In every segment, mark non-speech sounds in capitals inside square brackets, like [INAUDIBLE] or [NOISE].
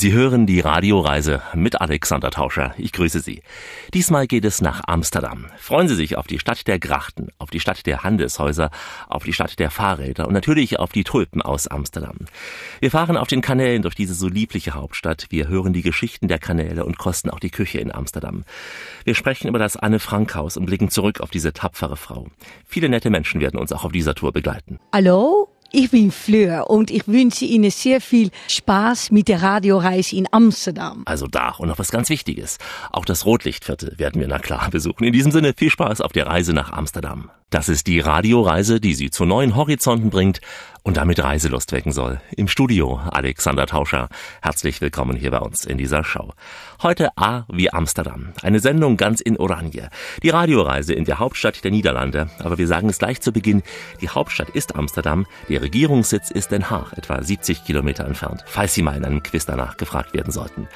Sie hören die Radioreise mit Alexander Tauscher. Ich grüße Sie. Diesmal geht es nach Amsterdam. Freuen Sie sich auf die Stadt der Grachten, auf die Stadt der Handelshäuser, auf die Stadt der Fahrräder und natürlich auf die Tulpen aus Amsterdam. Wir fahren auf den Kanälen durch diese so liebliche Hauptstadt. Wir hören die Geschichten der Kanäle und kosten auch die Küche in Amsterdam. Wir sprechen über das Anne Frank Haus und blicken zurück auf diese tapfere Frau. Viele nette Menschen werden uns auch auf dieser Tour begleiten. Hallo, ich bin Fleur und ich wünsche Ihnen sehr viel Spaß mit der Radioreise in Amsterdam. Also da und noch was ganz Wichtiges. Auch das Rotlichtviertel werden wir na klar besuchen. In diesem Sinne viel Spaß auf der Reise nach Amsterdam. Das ist die Radioreise, die Sie zu neuen Horizonten bringt und damit Reiselust wecken soll. Im Studio Alexander Tauscher. Herzlich willkommen hier bei uns in dieser Show. Heute A wie Amsterdam. Eine Sendung ganz in Oranje. Die Radioreise in der Hauptstadt der Niederlande. Aber wir sagen es gleich zu Beginn. Die Hauptstadt ist Amsterdam. Der Regierungssitz ist Den Haag, etwa 70 Kilometer entfernt. Falls Sie mal in einem Quiz danach gefragt werden sollten.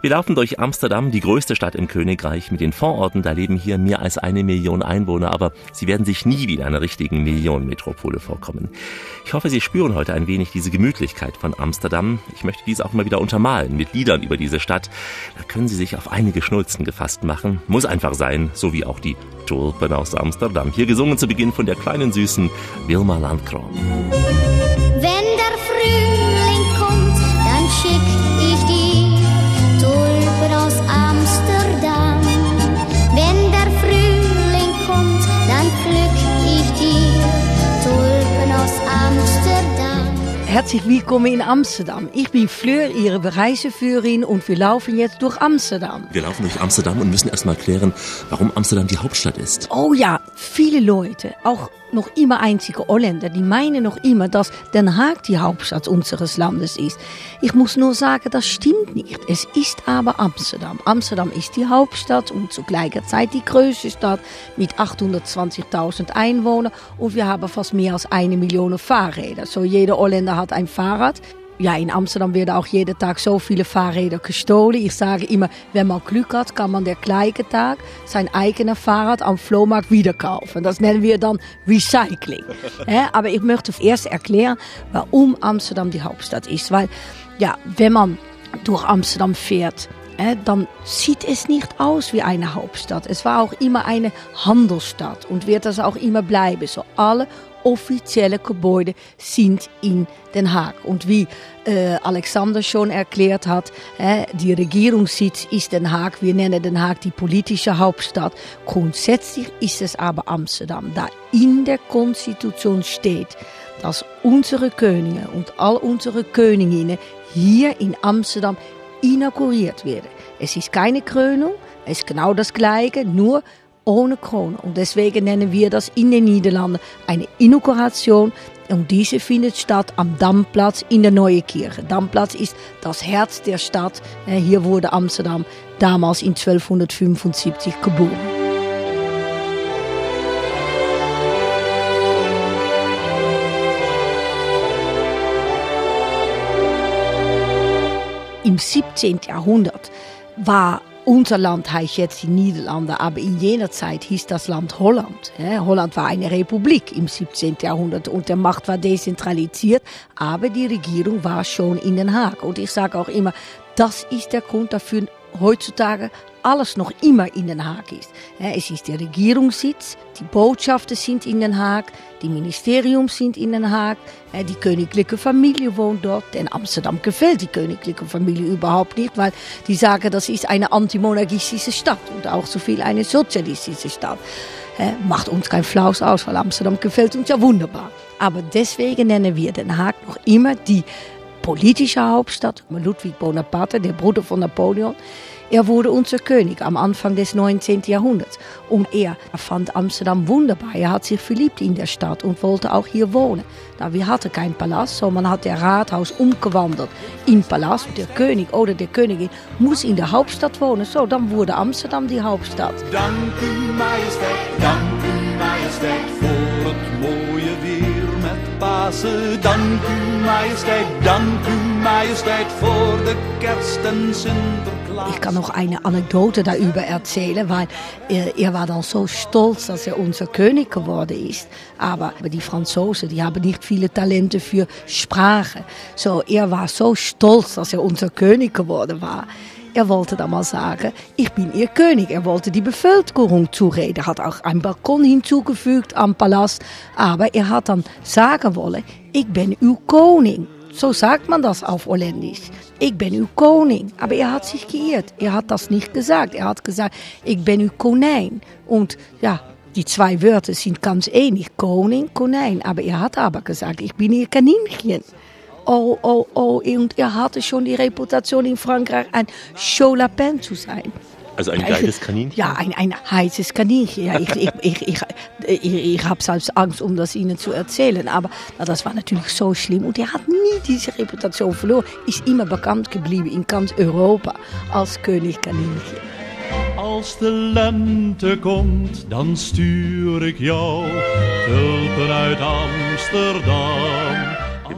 Wir laufen durch Amsterdam, die größte Stadt im Königreich. Mit den Vororten, da leben hier mehr als eine Million Einwohner. Aber sie werden sich nie wie einer richtigen Millionenmetropole vorkommen. Ich hoffe, Sie spüren heute ein wenig diese Gemütlichkeit von Amsterdam. Ich möchte dies auch mal wieder untermalen mit Liedern über diese Stadt. Da können Sie sich auf einige Schnulzen gefasst machen. Muss einfach sein, so wie auch die Tulpen aus Amsterdam. Hier gesungen zu Beginn von der kleinen süßen Wilma Landkron. Herzlich willkommen in Amsterdam. Ich bin Fleur, Ihre Reiseführerin und wir laufen jetzt durch Amsterdam. Wir laufen durch Amsterdam und müssen erstmal klären, warum Amsterdam die Hauptstadt ist. Oh ja, viele Leute, auch noch immer einzige Holländer, die meinen noch immer, dass Den Haag die Hauptstadt unseres Landes ist. Ich muss nur sagen, das stimmt nicht. Es ist aber Amsterdam. Amsterdam ist die Hauptstadt und zu gleicher Zeit die größte Stadt mit 820.000 Einwohnern und wir haben fast mehr als eine Million Fahrräder. So jeder Holländer hat ein Fahrrad. Ja, in Amsterdam werden auch jeden Tag so viele Fahrräder gestohlen. Ich sage immer, wenn man Glück hat, kann man der gleiche Tag sein eigenes Fahrrad am Flohmarkt wieder kaufen. Das nennen wir dann Recycling. [LAUGHS] Ja, aber ich möchte erst erklären, warum Amsterdam die Hauptstadt ist. Weil, ja, wenn man durch Amsterdam fährt, äh, dann sieht es nicht aus wie eine Hauptstadt. Es war auch immer eine Handelsstadt und wird das auch immer bleiben. So alle offizielle Gebäude sind in Den Haag. Und wie äh, Alexander schon erklärt hat, äh, die Regierungssitz ist Den Haag. Wir nennen Den Haag die politische Hauptstadt. Grundsätzlich ist es aber Amsterdam, da in der Konstitution steht, dass unsere Könige und all unsere Königinnen hier in Amsterdam inauguriert werden. Es ist keine Krönung, es ist genau das Gleiche, nur ohne Krone. Und deswegen nennen wir das in den Niederlanden eine Inauguration. Und diese findet statt am Damplatz in der Neue Kirche. Damplatz ist das Herz der Stadt. Hier wurde Amsterdam damals in 1275 geboren. Im 17. Jahrhundert war unser Land heißt jetzt die Niederlande, aber in jener Zeit hieß das Land Holland. Holland war eine Republik im 17. Jahrhundert und der Macht war dezentralisiert, aber die Regierung war schon in Den Haag. Und ich sage auch immer, das ist der Grund dafür, heutzutage alles noch immer in Den Haag ist. Es ist der Regierungssitz, die Botschaften sind in Den Haag, die Ministerium sind in Den Haag, die königliche Familie wohnt dort. In Amsterdam gefällt die königliche Familie überhaupt nicht, weil die sagen, das ist eine antimonarchistische Stadt und auch so viel eine sozialistische Stadt. Macht uns kein Flaus aus, weil Amsterdam gefällt uns ja wunderbar. Aber deswegen nennen wir Den Haag noch immer die politische Hauptstadt. Ludwig Bonaparte, der Bruder von Napoleon, er wurde unser König am Anfang des 19. Jahrhunderts und er fand Amsterdam wunderbar. Er hat sich verliebt in der Stadt und wollte auch hier wohnen. Da wir hatten kein Palast, so man hat der Rathaus umgewandelt in Palast. Der König oder der Königin muss in der Hauptstadt wohnen. So, dann wurde Amsterdam die Hauptstadt. Dank u majesteit, dank u majesteit voor het mooie weer met Pasen. Dank u majesteit, dank u majesteit voor de kerst en. Ich kann noch eine Anekdote darüber erzählen, weil er, er war dann so stolz, dass er unser König geworden ist. Aber die Franzosen, die haben nicht viele Talente für Sprache. So, er war so stolz, dass er unser König geworden war. Er wollte dann mal sagen, ich bin ihr König. Er wollte die Bevölkerung zureden. Hat auch ein Balkon hinzugefügt am Palast. Aber er hat dann sagen wollen, ich bin uw Koning. So sagt man das auf Holländisch. Ich bin uw Koning. Aber er hat sich geirrt. Er hat das nicht gesagt. Er hat gesagt, ich bin uw Konijn. Und ja, die zwei Wörter sind ganz ähnlich. Koning, Konijn. Aber er hat aber gesagt, ich bin ihr Kaninchen. Oh, oh, oh. Und er hatte schon die Reputation in Frankreich, ein Chaud-Lapin zu sein. Also ein geiles Kaninchen? Ja, ein, ein heißes Kaninchen. Ja, ich ich, ich, ich, ich, ich habe selbst Angst, um das Ihnen zu erzählen. Aber na, das war natürlich so schlimm. Und er hat nie diese Reputation verloren. Ist immer bekannt geblieben in ganz Europa als König Kaninchen. Als de lente komt, dan stuur ik jou tulpen uit Amsterdam.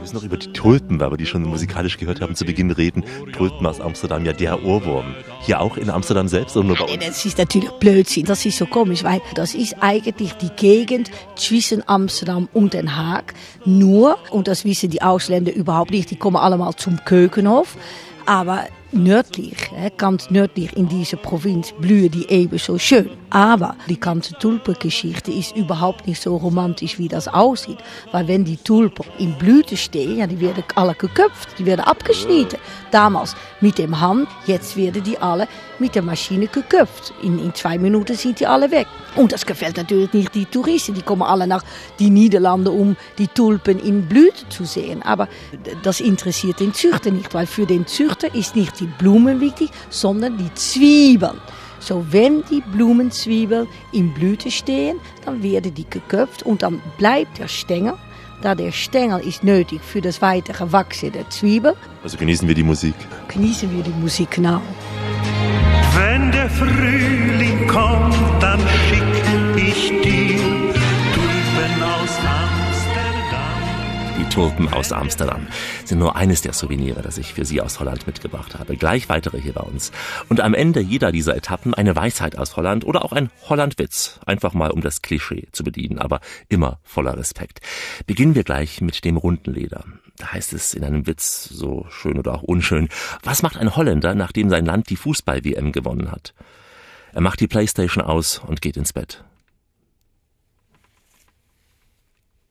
Müssen noch über die Tulpen, weil wir die schon musikalisch gehört haben, zu Beginn reden. Tulpen aus Amsterdam, ja der Ohrwurm. Hier auch in Amsterdam selbst oder nur bei uns? Das ist natürlich Blödsinn, das ist so komisch, weil das ist eigentlich die Gegend zwischen Amsterdam und Den Haag. Nur, und das wissen die Ausländer überhaupt nicht, die kommen allemaal zum Keukenhof. Aber nördlich, ganz nördlich in dieser Provinz blühen die eben so schön. Aber die ganze Tulpengeschichte ist überhaupt nicht so romantisch, wie das aussieht. Weil wenn die Tulpen in Blüte stehen, ja, die werden alle geköpft, die werden abgeschnitten. Damals mit dem Hand, jetzt werden die alle mit der Maschine geköpft. In, in zwei Minuten sind die alle weg. Und das gefällt natürlich nicht die Touristen. Die kommen alle nach die Niederlande, um die Tulpen in Blüte zu sehen. Aber das interessiert den Züchter nicht, weil für den Züchter ist nicht die Blumen wichtig, sondern die Zwiebeln. So, wenn die Blumenzwiebeln in Blüte stehen, dann werden die geköpft und dann bleibt der Stängel. Da der Stängel ist nötig für das weitere Wachsen der Zwiebel. Also genießen wir die Musik. Genießen wir die Musik genau. Wenn der Frühling kommt, dann schick ich dir Tulpen aus Amsterdam. Die Tulpen aus Amsterdam sind nur eines der Souvenire, das ich für Sie aus Holland mitgebracht habe. Gleich weitere hier bei uns. Und am Ende jeder dieser Etappen eine Weisheit aus Holland oder auch ein Hollandwitz. Einfach mal, um das Klischee zu bedienen, aber immer voller Respekt. Beginnen wir gleich mit dem runden Leder. Da heißt es in einem Witz, so schön oder auch unschön, was macht ein Holländer, nachdem sein Land die Fußball-WM gewonnen hat? Er macht die Playstation aus und geht ins Bett.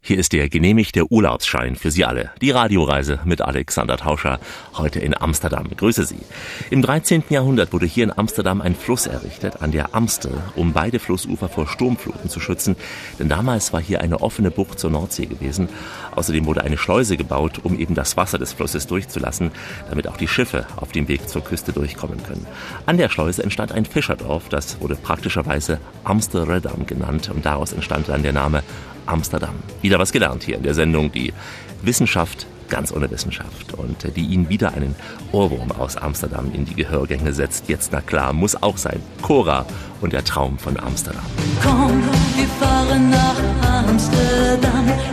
Hier ist der genehmigte Urlaubsschein für Sie alle. Die Radioreise mit Alexander Tauscher, heute in Amsterdam. Grüße Sie. Im 13. Jahrhundert wurde hier in Amsterdam ein Fluss errichtet, an der Amstel, um beide Flussufer vor Sturmfluten zu schützen. Denn damals war hier eine offene Bucht zur Nordsee gewesen. Außerdem wurde eine Schleuse gebaut, um eben das Wasser des Flusses durchzulassen, damit auch die Schiffe auf dem Weg zur Küste durchkommen können. An der Schleuse entstand ein Fischerdorf, das wurde praktischerweise Amsterdam genannt und daraus entstand dann der Name Amsterdam. Wieder was gelernt hier in der Sendung, die Wissenschaft ganz ohne Wissenschaft und äh, die Ihnen wieder einen Ohrwurm aus Amsterdam in die Gehörgänge setzt. Jetzt, na klar, muss auch sein. Cora und der Traum von Amsterdam. Komm, wir fahren nach Amsterdam.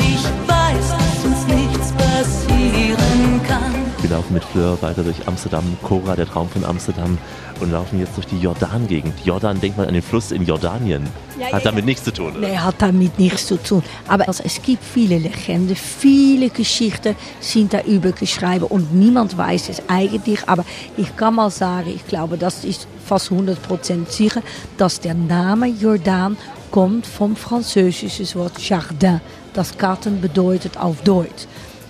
Wir laufen mit Fleur weiter durch Amsterdam, Cora, der Traum von Amsterdam und laufen jetzt durch die Jordan-Gegend. Jordan, denkt man an den Fluss in Jordanien. Ja, Hat ja, damit nichts zu tun, oder? Nee, hat damit nichts zu tun. Aber es gibt viele Legenden, viele Geschichten sind darüber geschrieben und niemand weiß es eigentlich. Aber ich kann mal sagen, ich glaube, das ist fast 100% sicher, dass der Name Jordan kommt vom französischen Wort Jardin. Das Garten bedeutet auf Deutsch.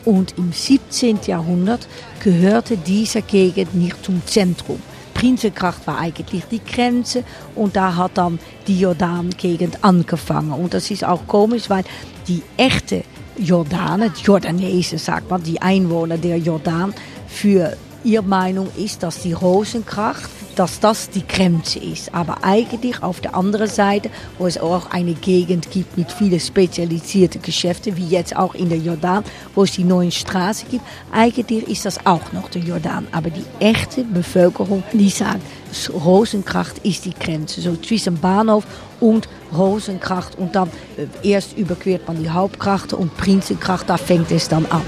Und im 17. Jahrhundert gehörte diese Gegend nicht zum Zentrum. Prinzenkracht war eigentlich die Grenze und da hat dann die Jordan-Gegend angefangen. Und das ist auch komisch, weil die echte Jordanen, die Jordanesen sagt man, die Einwohner der Jordan, für ihre Meinung ist, dass die Rosenkracht dass das die Grenze ist. Aber eigentlich auf der anderen Seite, wo es auch eine Gegend gibt mit vielen spezialisierten Geschäften, wie jetzt auch in der Jordan, wo es die neuen Straßen gibt, eigentlich ist das auch noch der Jordan. Aber die echte Bevölkerung, die sagt, Rosenkracht ist die Grenze. So zwischen Bahnhof und Rosenkracht und dann äh, erst überquert man die Hauptkrachte und Prinzenkracht, da fängt es dann an.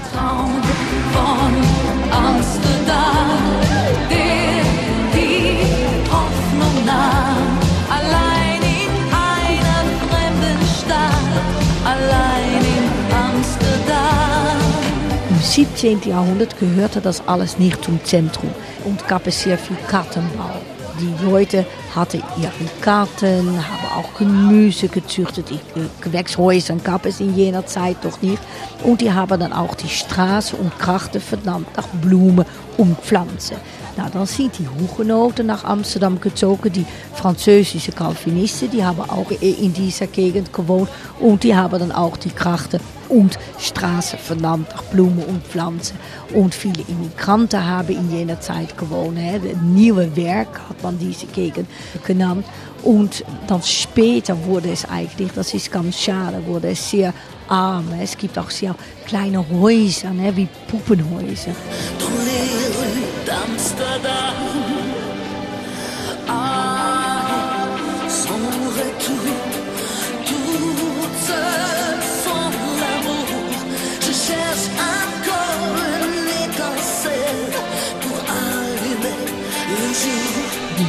17. Jahrhundert gehörte das alles nicht zum Zentrum und gab es sehr viel Kartenbau. Die Leute hatten ihre Garten, haben auch Gemüse gezüchtet. Die äh, Gewächshäuser gab es in jener Zeit doch nicht. Und die haben dann auch die Straße und Krachten verdammt nach Blumen und Pflanzen. Na, dann sind die Hugenoten nach Amsterdam gezogen, die französische Calvinisten, die haben auch in dieser Gegend gewohnt und die haben dann auch die Krachten und Straßen vernannt nach Blumen und Pflanzen. Und viele Immigranten haben in jener Zeit gewohnt. Hè. Nieuwe Werk hat man diese Gegend genannt. Und dann später wurde es eigentlich, das ist ganz schade, wurde es sehr arm. Es gibt auch sehr kleine Häuser, ne, wie Puppenhäuser. Dans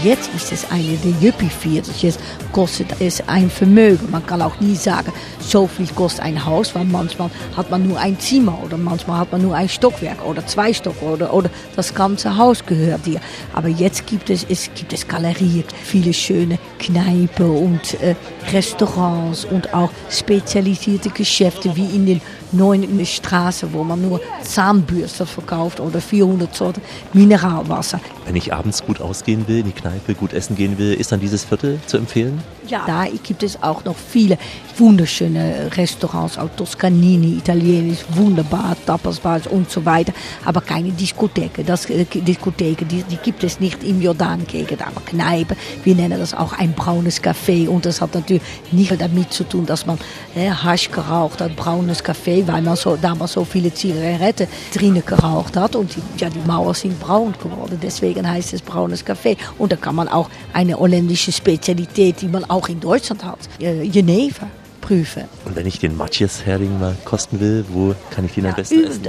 Jetzt ist es eine der Juppie-Vierteltjes, kostet es ein Vermögen. Man kann auch nie sagen, so viel kostet ein Haus, weil manchmal hat man nur ein Zimmer oder manchmal hat man nur ein Stockwerk oder zwei Stock oder, oder das ganze Haus gehört dir. Aber jetzt gibt es, es gibt es Galerien, viele schöne Kneipen und äh, Restaurants und auch spezialisierte Geschäfte wie in den neuen Straßen, wo man nur Zahnbürste verkauft oder 400 Sorten Mineralwasser. Wenn ich abends gut ausgehen will, in die Kneipe gut essen gehen will, ist dann dieses Viertel zu empfehlen? Ja. Da gibt es auch noch viele wunderschöne Restaurants, auch Toscanini, Italienisch, wunderbar, Tapas-Bars und so weiter. Aber keine Diskotheken. Das, äh, Diskotheken, die, die gibt es nicht im Jordan-Gegend, aber Kneipen. Wir nennen das auch ein braunes Café. Und das hat natürlich nicht damit zu tun, dass man äh, Hasch geraucht hat, braunes Café, weil man so, damals so viele Zigaretten drinnen geraucht hat. Und die, ja, die Mauern sind braun geworden. Deswegen heißt es braunes Café. Und da kann man auch eine holländische Spezialität, die man auch in Deutschland hat, äh, Geneva, prüfen. Und wenn ich den Matjes-Hering mal kosten will, wo kann ich den am besten essen?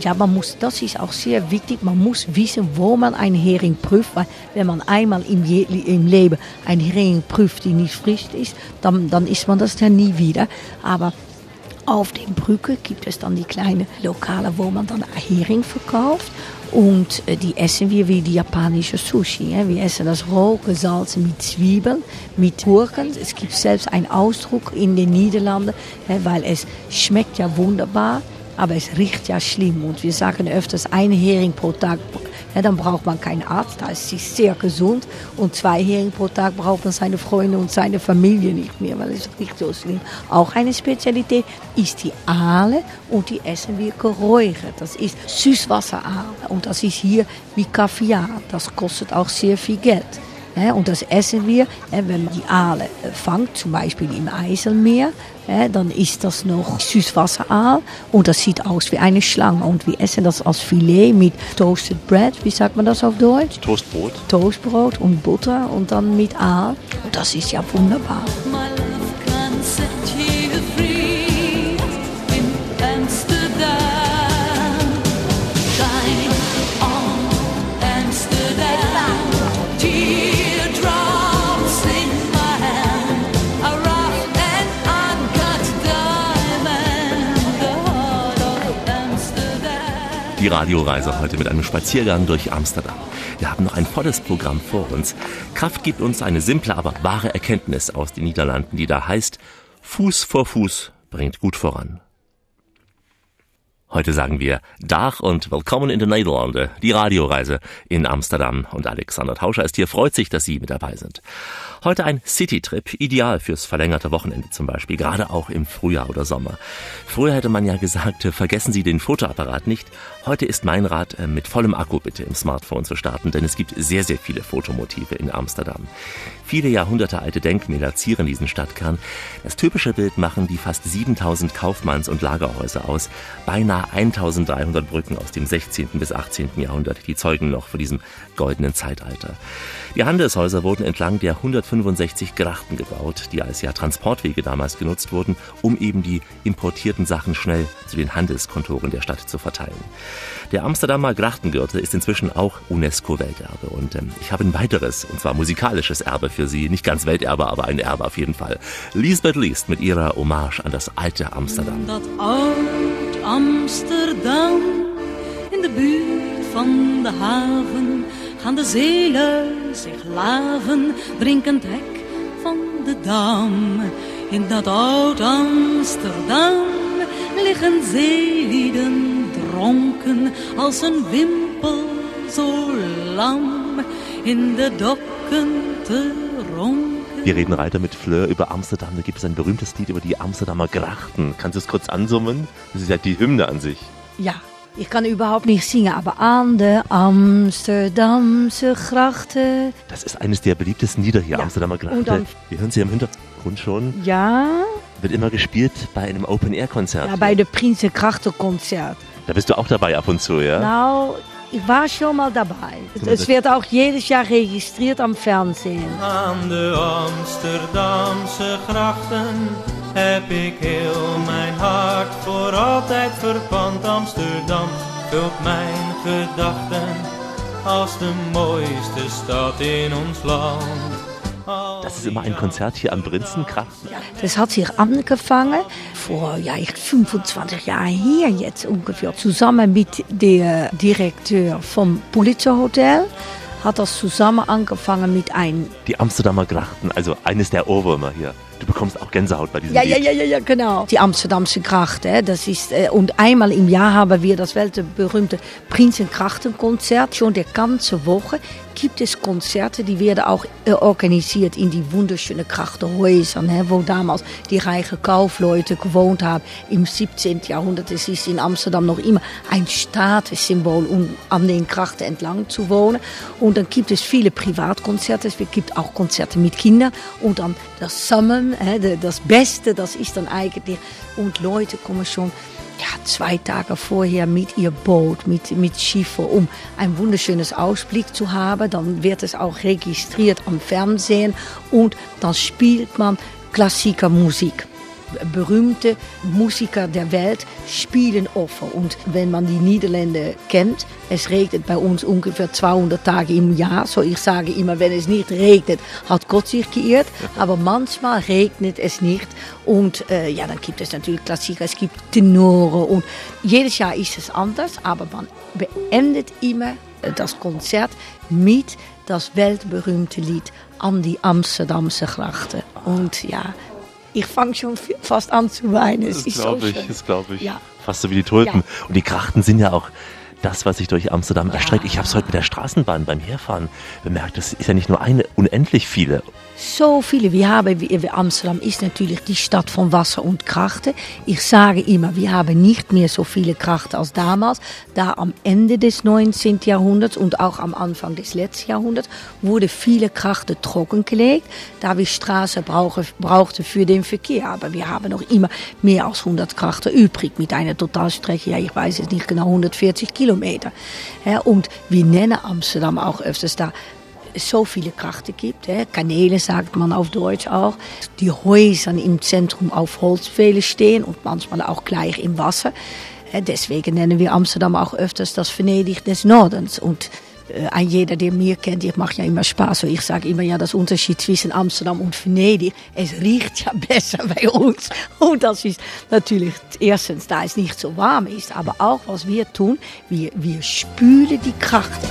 Ja, man muss, das ist auch sehr wichtig. Man muss wissen, wo man einen Hering prüft. Weil wenn man einmal im, Je im Leben einen Hering prüft, die nicht frisch ist, dann, dann ist man das ja nie wieder. Aber auf den Brücke gibt es dann die kleinen Lokale, wo man dann Hering verkauft. Und äh, die essen wir wie die japanische Sushi. Wir essen das roh gesalzen mit Zwiebeln, mit Gurken. Es gibt selbst einen Ausdruck in den Niederlanden, weil es schmeckt ja wunderbar, aber es riecht ja schlimm. Und wir sagen öfters ein Hering pro Tag. Ja, dann braucht man keinen Arzt, da ist sie sehr gesund. Und zwei Hering pro Tag braucht man seine Freunde und seine Familie nicht mehr, weil es riecht so schlimm. Auch eine Spezialität ist die Aale und die essen wir geräuchert. Das ist Süßwasseraale und das ist hier wie Kaviar. Das kostet auch sehr viel Geld. Und das essen wir, wenn man die Aale äh, fangt, zum Beispiel im Eiselmeer, dann ist das noch Süßwasseraal und das sieht aus wie eine Schlange. Und wir essen das als Filet mit Toasted Bread, wie sagt man das auf Deutsch? Toastbrot. Toastbrot und Butter und dann mit Aal. Und das ist ja wunderbar. My love Die Radioreise heute mit einem Spaziergang durch Amsterdam. Wir haben noch ein volles Programm vor uns. Kraft gibt uns eine simple, aber wahre Erkenntnis aus den Niederlanden, die da heißt, Fuß vor Fuß bringt gut voran. Heute sagen wir Dach und Willkommen in den Niederlande, die Radioreise in Amsterdam. Und Alexander Tauscher ist hier, freut sich, dass Sie mit dabei sind. Heute ein Citytrip, ideal fürs verlängerte Wochenende zum Beispiel, gerade auch im Frühjahr oder Sommer. Früher hätte man ja gesagt, vergessen Sie den Fotoapparat nicht. Heute ist mein Rat, äh, mit vollem Akku bitte im Smartphone zu starten, denn es gibt sehr, sehr viele Fotomotive in Amsterdam. Viele Jahrhunderte alte Denkmäler zieren diesen Stadtkern. Das typische Bild machen die fast 7000 Kaufmanns- und Lagerhäuser aus. Beinahe 1300 Brücken aus dem 16. bis 18. Jahrhundert, die zeugen noch von diesem goldenen Zeitalter. Die Handelshäuser wurden entlang der 165 Grachten gebaut, die als ja Transportwege damals genutzt wurden, um eben die importierten Sachen schnell zu den Handelskontoren der Stadt zu verteilen. Der Amsterdamer Grachtengürtel ist inzwischen auch UNESCO-Welterbe und ähm, ich habe ein weiteres, und zwar musikalisches Erbe für Sie. Nicht ganz Welterbe, aber ein Erbe auf jeden Fall. Lisbeth Liest mit ihrer Hommage an das alte Amsterdam. Dat oud Amsterdam, in de buurt van de haven, gaan de zeelui zich laven, drinkend hek van de dam. In dat oud Amsterdam liggen zeelieden dronken als een wimpel zo lam in de dokken te ronken. Wir reden weiter mit Fleur über Amsterdam. Da gibt es ein berühmtes Lied über die Amsterdamer Grachten. Kannst du es kurz ansummen? Das ist ja die Hymne an sich. Ja, ich kann überhaupt nicht singen, aber an der Amsterdamse Grachten. Das ist eines der beliebtesten Lieder hier, Ja. Amsterdamer Und Grachte. dann- Wir hören sie im Hintergrund schon. Ja, Wird immer gespielt bei einem Open-Air-Konzert. ja bei der Prinsenkrachtenkonzert. Da bist du auch dabei ab und zu, ja? Nou, ich war schon mal dabei. Es wird auch jedes Jahr registriert am Fernsehen. Aan de Amsterdamse grachten heb ik heel mijn hart voor altijd verpand. Amsterdam vult mijn gedachten als de mooiste stad in ons land. Das ist immer ein Konzert hier am Prinzenkrachten. Das hat sich angefangen vor ja, ich 25 Jahren hier jetzt ungefähr. Zusammen mit der Direkteur vom Pulitzer Hotel hat das zusammen angefangen mit einem Die Amsterdamer Grachten, also eines der Ohrwürmer hier. Du bekommst auch Gänsehaut bei diesem Ja, ja, Lied. ja, ja, ja, genau. Die Amsterdamse Gracht, hè, das ist, äh, und einmal im Jahr haben wir das weltberühmte Prinzenkrachtenkonzert. Schon der ganze Woche gibt es Konzerte, die werden auch äh, organisiert in die wunderschönen Krachtenhäusern, hè, wo damals die reichen Kaufleute gewohnt haben im 17. Jahrhundert. Es ist in Amsterdam noch immer ein Statussymbol, um an den Krachten entlang zu wohnen. Und dann gibt es viele Privatkonzerte, es gibt auch Konzerte mit Kindern und dann das de- das Beste, das ist dann eigentlich, und Leute kommen schon ja, zwei Tage vorher mit ihr Boot, mit, mit Schiffer, um ein wunderschönes Ausblick zu haben. Dann wird es auch registriert am Fernsehen und dann spielt man Klassikermusik. Berühmte Musiker der Welt spielen Opfer. Und wenn man die Niederländer kennt, es regnet bei uns ungefähr 200 Tage im Jahr. So ich sage immer, wenn es nicht regnet, hat Gott sich geirrt. [LAUGHS] Aber manchmal regnet es nicht. Und äh, ja, dann gibt es natürlich Klassiker, es gibt Tenore. Und jedes Jahr ist es anders, aber man beendet immer äh, das Konzert mit das weltberühmte Lied an die Amsterdamse Grachten. Und ja, ich fange schon fast an zu weinen. Das glaube ich, das glaube ich. Ja. Fast so wie die Tulpen. Ja. Und die Krachten sind ja auch das, was sich durch Amsterdam erstreckt. Ich habe es heute mit der Straßenbahn beim Herfahren bemerkt. Das ist ja nicht nur eine, unendlich viele. So viele. Wir haben, Amsterdam ist natürlich die Stadt von Wasser und Krachten. Ich sage immer, wir haben nicht mehr so viele Krachten als damals. Da am Ende des 19. Jahrhunderts und auch am Anfang des letzten Jahrhunderts wurde viele Krachten trockengelegt, da wir Straße brauchen, brauchten für den Verkehr. Aber wir haben noch immer mehr als 100 Krachten übrig mit einer Totalstrecke, ja, ich weiß es nicht genau, 140 Kilometer. Und wir nennen Amsterdam auch öfters da so viele gibt. Kanäle sagt man auf Deutsch auch. Die Häuser im Zentrum auf Holzpfähle stehen und manchmal auch gleich im Wasser. Deswegen nennen wir Amsterdam auch öfters das Venedig des Nordens. Und ein jeder, der mir kennt, ich mache ja immer Spaß. Ich sage immer ja, das Unterschied zwischen Amsterdam und Venedig, es riecht ja besser [LAUGHS] bei uns. Und das ist natürlich erstens, da es nicht so warm ist, aber auch was wir tun, wir, wir spülen die Krachten.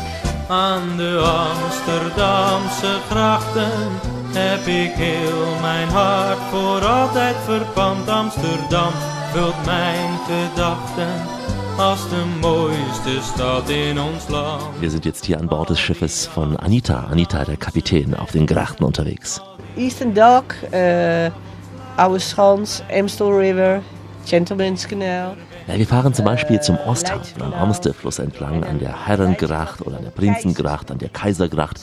Aan de Amsterdamse grachten heb ik heel mijn hart voor altijd verpand. Amsterdam vult mijn gedachten als de mooiste stad in ons land. Wir sind jetzt hier an Bord des Schiffes von Anita. Anita, der Kapitän, auf den Grachten unterwegs. Eastern Dock, uh, Oude Schans, Amstel River, Gentleman's Canal. Ja, wir fahren zum Beispiel zum Osthafen am Amstelfluss entlang, an der Herrengracht oder an der Prinzengracht, an der Kaisergracht.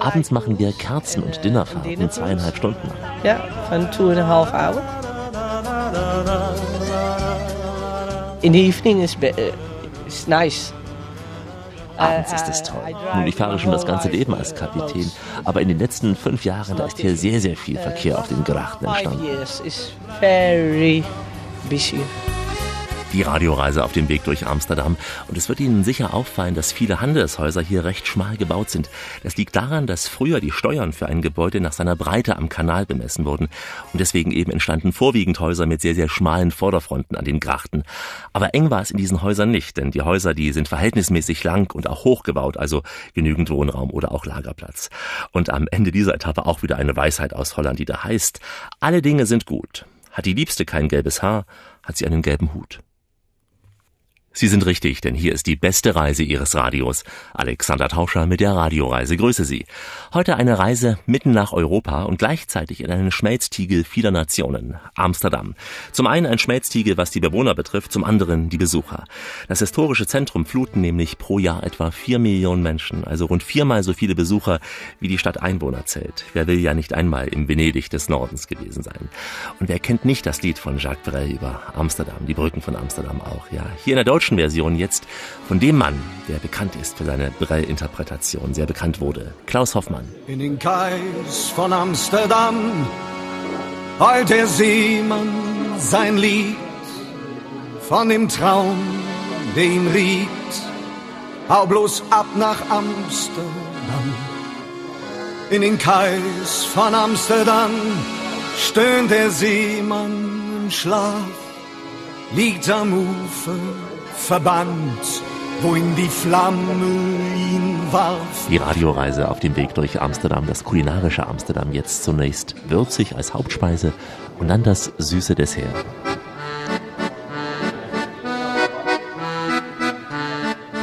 Abends machen wir Kerzen- und Dinnerfahrten zweieinhalb Stunden lang. Ja, van two and a half hours. In the evening is, uh, is nice. Abends ist es toll. Nun, ich fahre schon das ganze Leben als Kapitän, aber in den letzten fünf Jahren, da ist hier sehr, sehr viel Verkehr auf den Grachten entstanden. Die Radioreise auf dem Weg durch Amsterdam. Und es wird Ihnen sicher auffallen, dass viele Handelshäuser hier recht schmal gebaut sind. Das liegt daran, dass früher die Steuern für ein Gebäude nach seiner Breite am Kanal bemessen wurden. Und deswegen eben entstanden vorwiegend Häuser mit sehr, sehr schmalen Vorderfronten an den Grachten. Aber eng war es in diesen Häusern nicht, denn die Häuser, die sind verhältnismäßig lang und auch hoch gebaut, also genügend Wohnraum oder auch Lagerplatz. Und am Ende dieser Etappe auch wieder eine Weisheit aus Holland, die da heißt, alle Dinge sind gut. Hat die Liebste kein gelbes Haar, hat sie einen gelben Hut. Sie sind richtig, denn hier ist die beste Reise Ihres Radios. Alexander Tauscher mit der Radioreise. Grüße Sie. Heute eine Reise mitten nach Europa und gleichzeitig in einen Schmelztiegel vieler Nationen. Amsterdam. Zum einen ein Schmelztiegel, was die Bewohner betrifft, zum anderen die Besucher. Das historische Zentrum fluten nämlich pro Jahr etwa vier Millionen Menschen, also rund viermal so viele Besucher, wie die Stadt Einwohner zählt. Wer will ja nicht einmal im Venedig des Nordens gewesen sein? Und wer kennt nicht das Lied von Jacques Brel über Amsterdam, die Brücken von Amsterdam auch, ja. Hier in der Version jetzt von dem Mann, der bekannt ist für seine Brel-Interpretation, sehr bekannt wurde. Klaus Hoffmann. In den Kais von Amsterdam heult der Seemann sein Lied von dem Traum, der ihn riet. Hau bloß ab nach Amsterdam. In den Kais von Amsterdam stöhnt der Seemann im Schlaf, liegt am Ufer verbannt, wohin die Flamme ihn warf. Die Radioreise auf dem Weg durch Amsterdam, das kulinarische Amsterdam, jetzt zunächst würzig als Hauptspeise und dann das süße Dessert.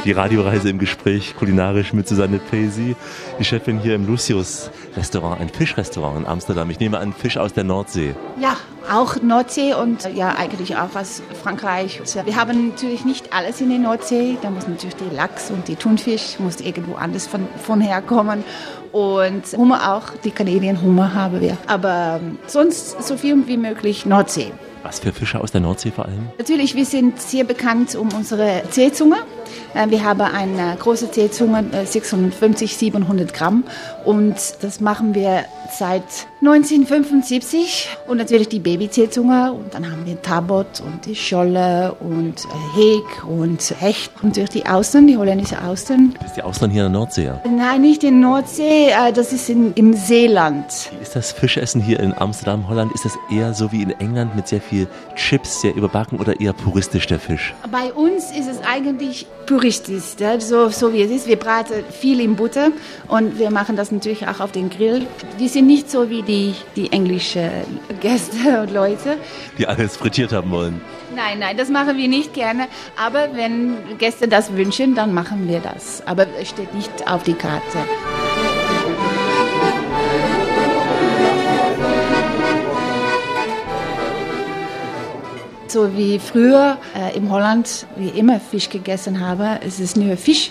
Die Radioreise im Gespräch kulinarisch mit Susanne Pesi, die Chefin hier im Lucius Restaurant, ein Fischrestaurant in Amsterdam. Ich nehme an, Fisch aus der Nordsee. Ja, auch Nordsee und äh, ja, eigentlich auch aus Frankreich. Wir haben natürlich nicht alles in der Nordsee. Da muss natürlich die Lachs und die Thunfisch muss irgendwo anders von, von herkommen. Und Hummer auch, die Canadian Hummer haben wir. Aber ähm, sonst so viel wie möglich Nordsee. Was für Fische aus der Nordsee vor allem? Natürlich, wir sind sehr bekannt um unsere Seezunge. Äh, Wir haben eine große Seezunge, äh, 650, 700 Gramm. Und das machen wir seit 1975. Und natürlich die Babyseezunge. Und dann haben wir Tabot und die Scholle und äh, Heg und Hecht. Und durch die Austern, die holländische Austern. Ist die Ausland hier in der Nordsee? Nein, nicht in Nordsee, äh, das ist in, im Seeland. Ist das Fischessen hier in Amsterdam, Holland, ist das eher so wie in England mit sehr viel Chips, sehr überbacken oder eher puristisch der Fisch? Bei uns ist es eigentlich puristisch, so, so wie es ist. Wir braten viel in Butter und wir machen das natürlich auch auf den Grill. Wir sind nicht so wie die, die englischen Gäste [LAUGHS] und Leute. Die alles frittiert haben wollen. Nein, nein, das machen wir nicht gerne. Aber wenn Gäste das wünschen, dann machen wir das. Aber es steht nicht auf die Karte. So wie früher äh, im Holland, wie immer Fisch gegessen habe, es ist nur Fisch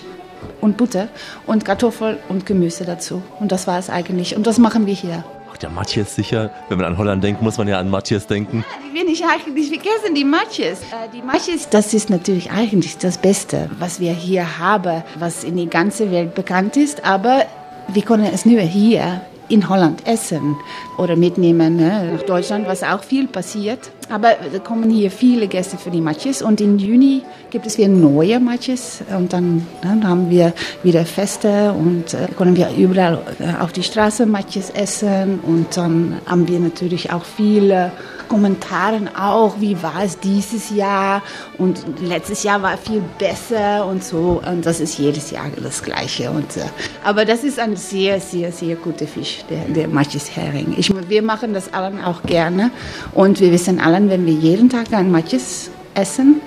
und Butter und Kartoffel und Gemüse dazu. Und das war es eigentlich. Und das machen wir hier. Ach, der Matthias sicher. Wenn man an Holland denkt, muss man ja an Matthias denken. Die will ich eigentlich vergessen, die Matjes. Äh, die Matjes, das ist natürlich eigentlich das Beste, was wir hier haben, was in die ganze Welt bekannt ist. Aber wir können es nur hier in Holland essen oder mitnehmen ne, nach Deutschland, was auch viel passiert. Aber da kommen hier viele Gäste für die Matjes und im Juni gibt es wieder neue Matjes und dann, ne, dann haben wir wieder Feste und äh, können wir überall äh, auf die Straße Matjes essen und dann haben wir natürlich auch viele Kommentaren auch, wie war es dieses Jahr und letztes Jahr war viel besser und so und das ist jedes Jahr das Gleiche. Und, äh, aber das ist ein sehr, sehr, sehr guter Fisch, der, der Matjes Hering. Ich, wir machen das allen auch gerne und wir wissen allen, wenn wir jeden Tag ein Matjes essen,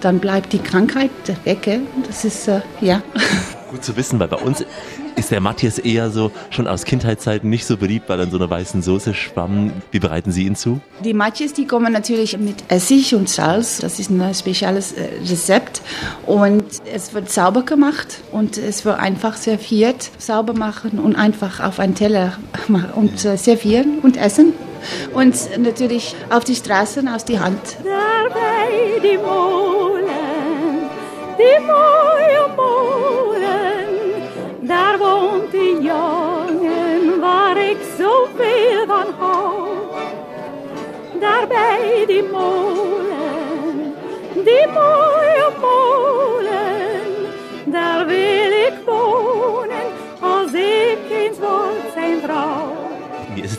dann bleibt die Krankheit weg. Das ist, äh, ja. [LAUGHS] Gut zu wissen, weil bei uns ist der Matthias eher so schon aus Kindheitszeiten nicht so beliebt, weil er in so einer weißen Soße schwamm. Wie bereiten Sie ihn zu? Die Matjes, die kommen natürlich mit Essig und Salz. Das ist ein spezielles äh, Rezept. Und es wird sauber gemacht und es wird einfach serviert. Sauber machen und einfach auf einen Teller machen und äh, servieren und essen. Und natürlich auf die Straßen aus die Hand. Daarbij die molen, die mooie molen, daar woont die jongen waar ik zoveel van hou. Daarbij die molen, die mooie molen, daar wil ik wonen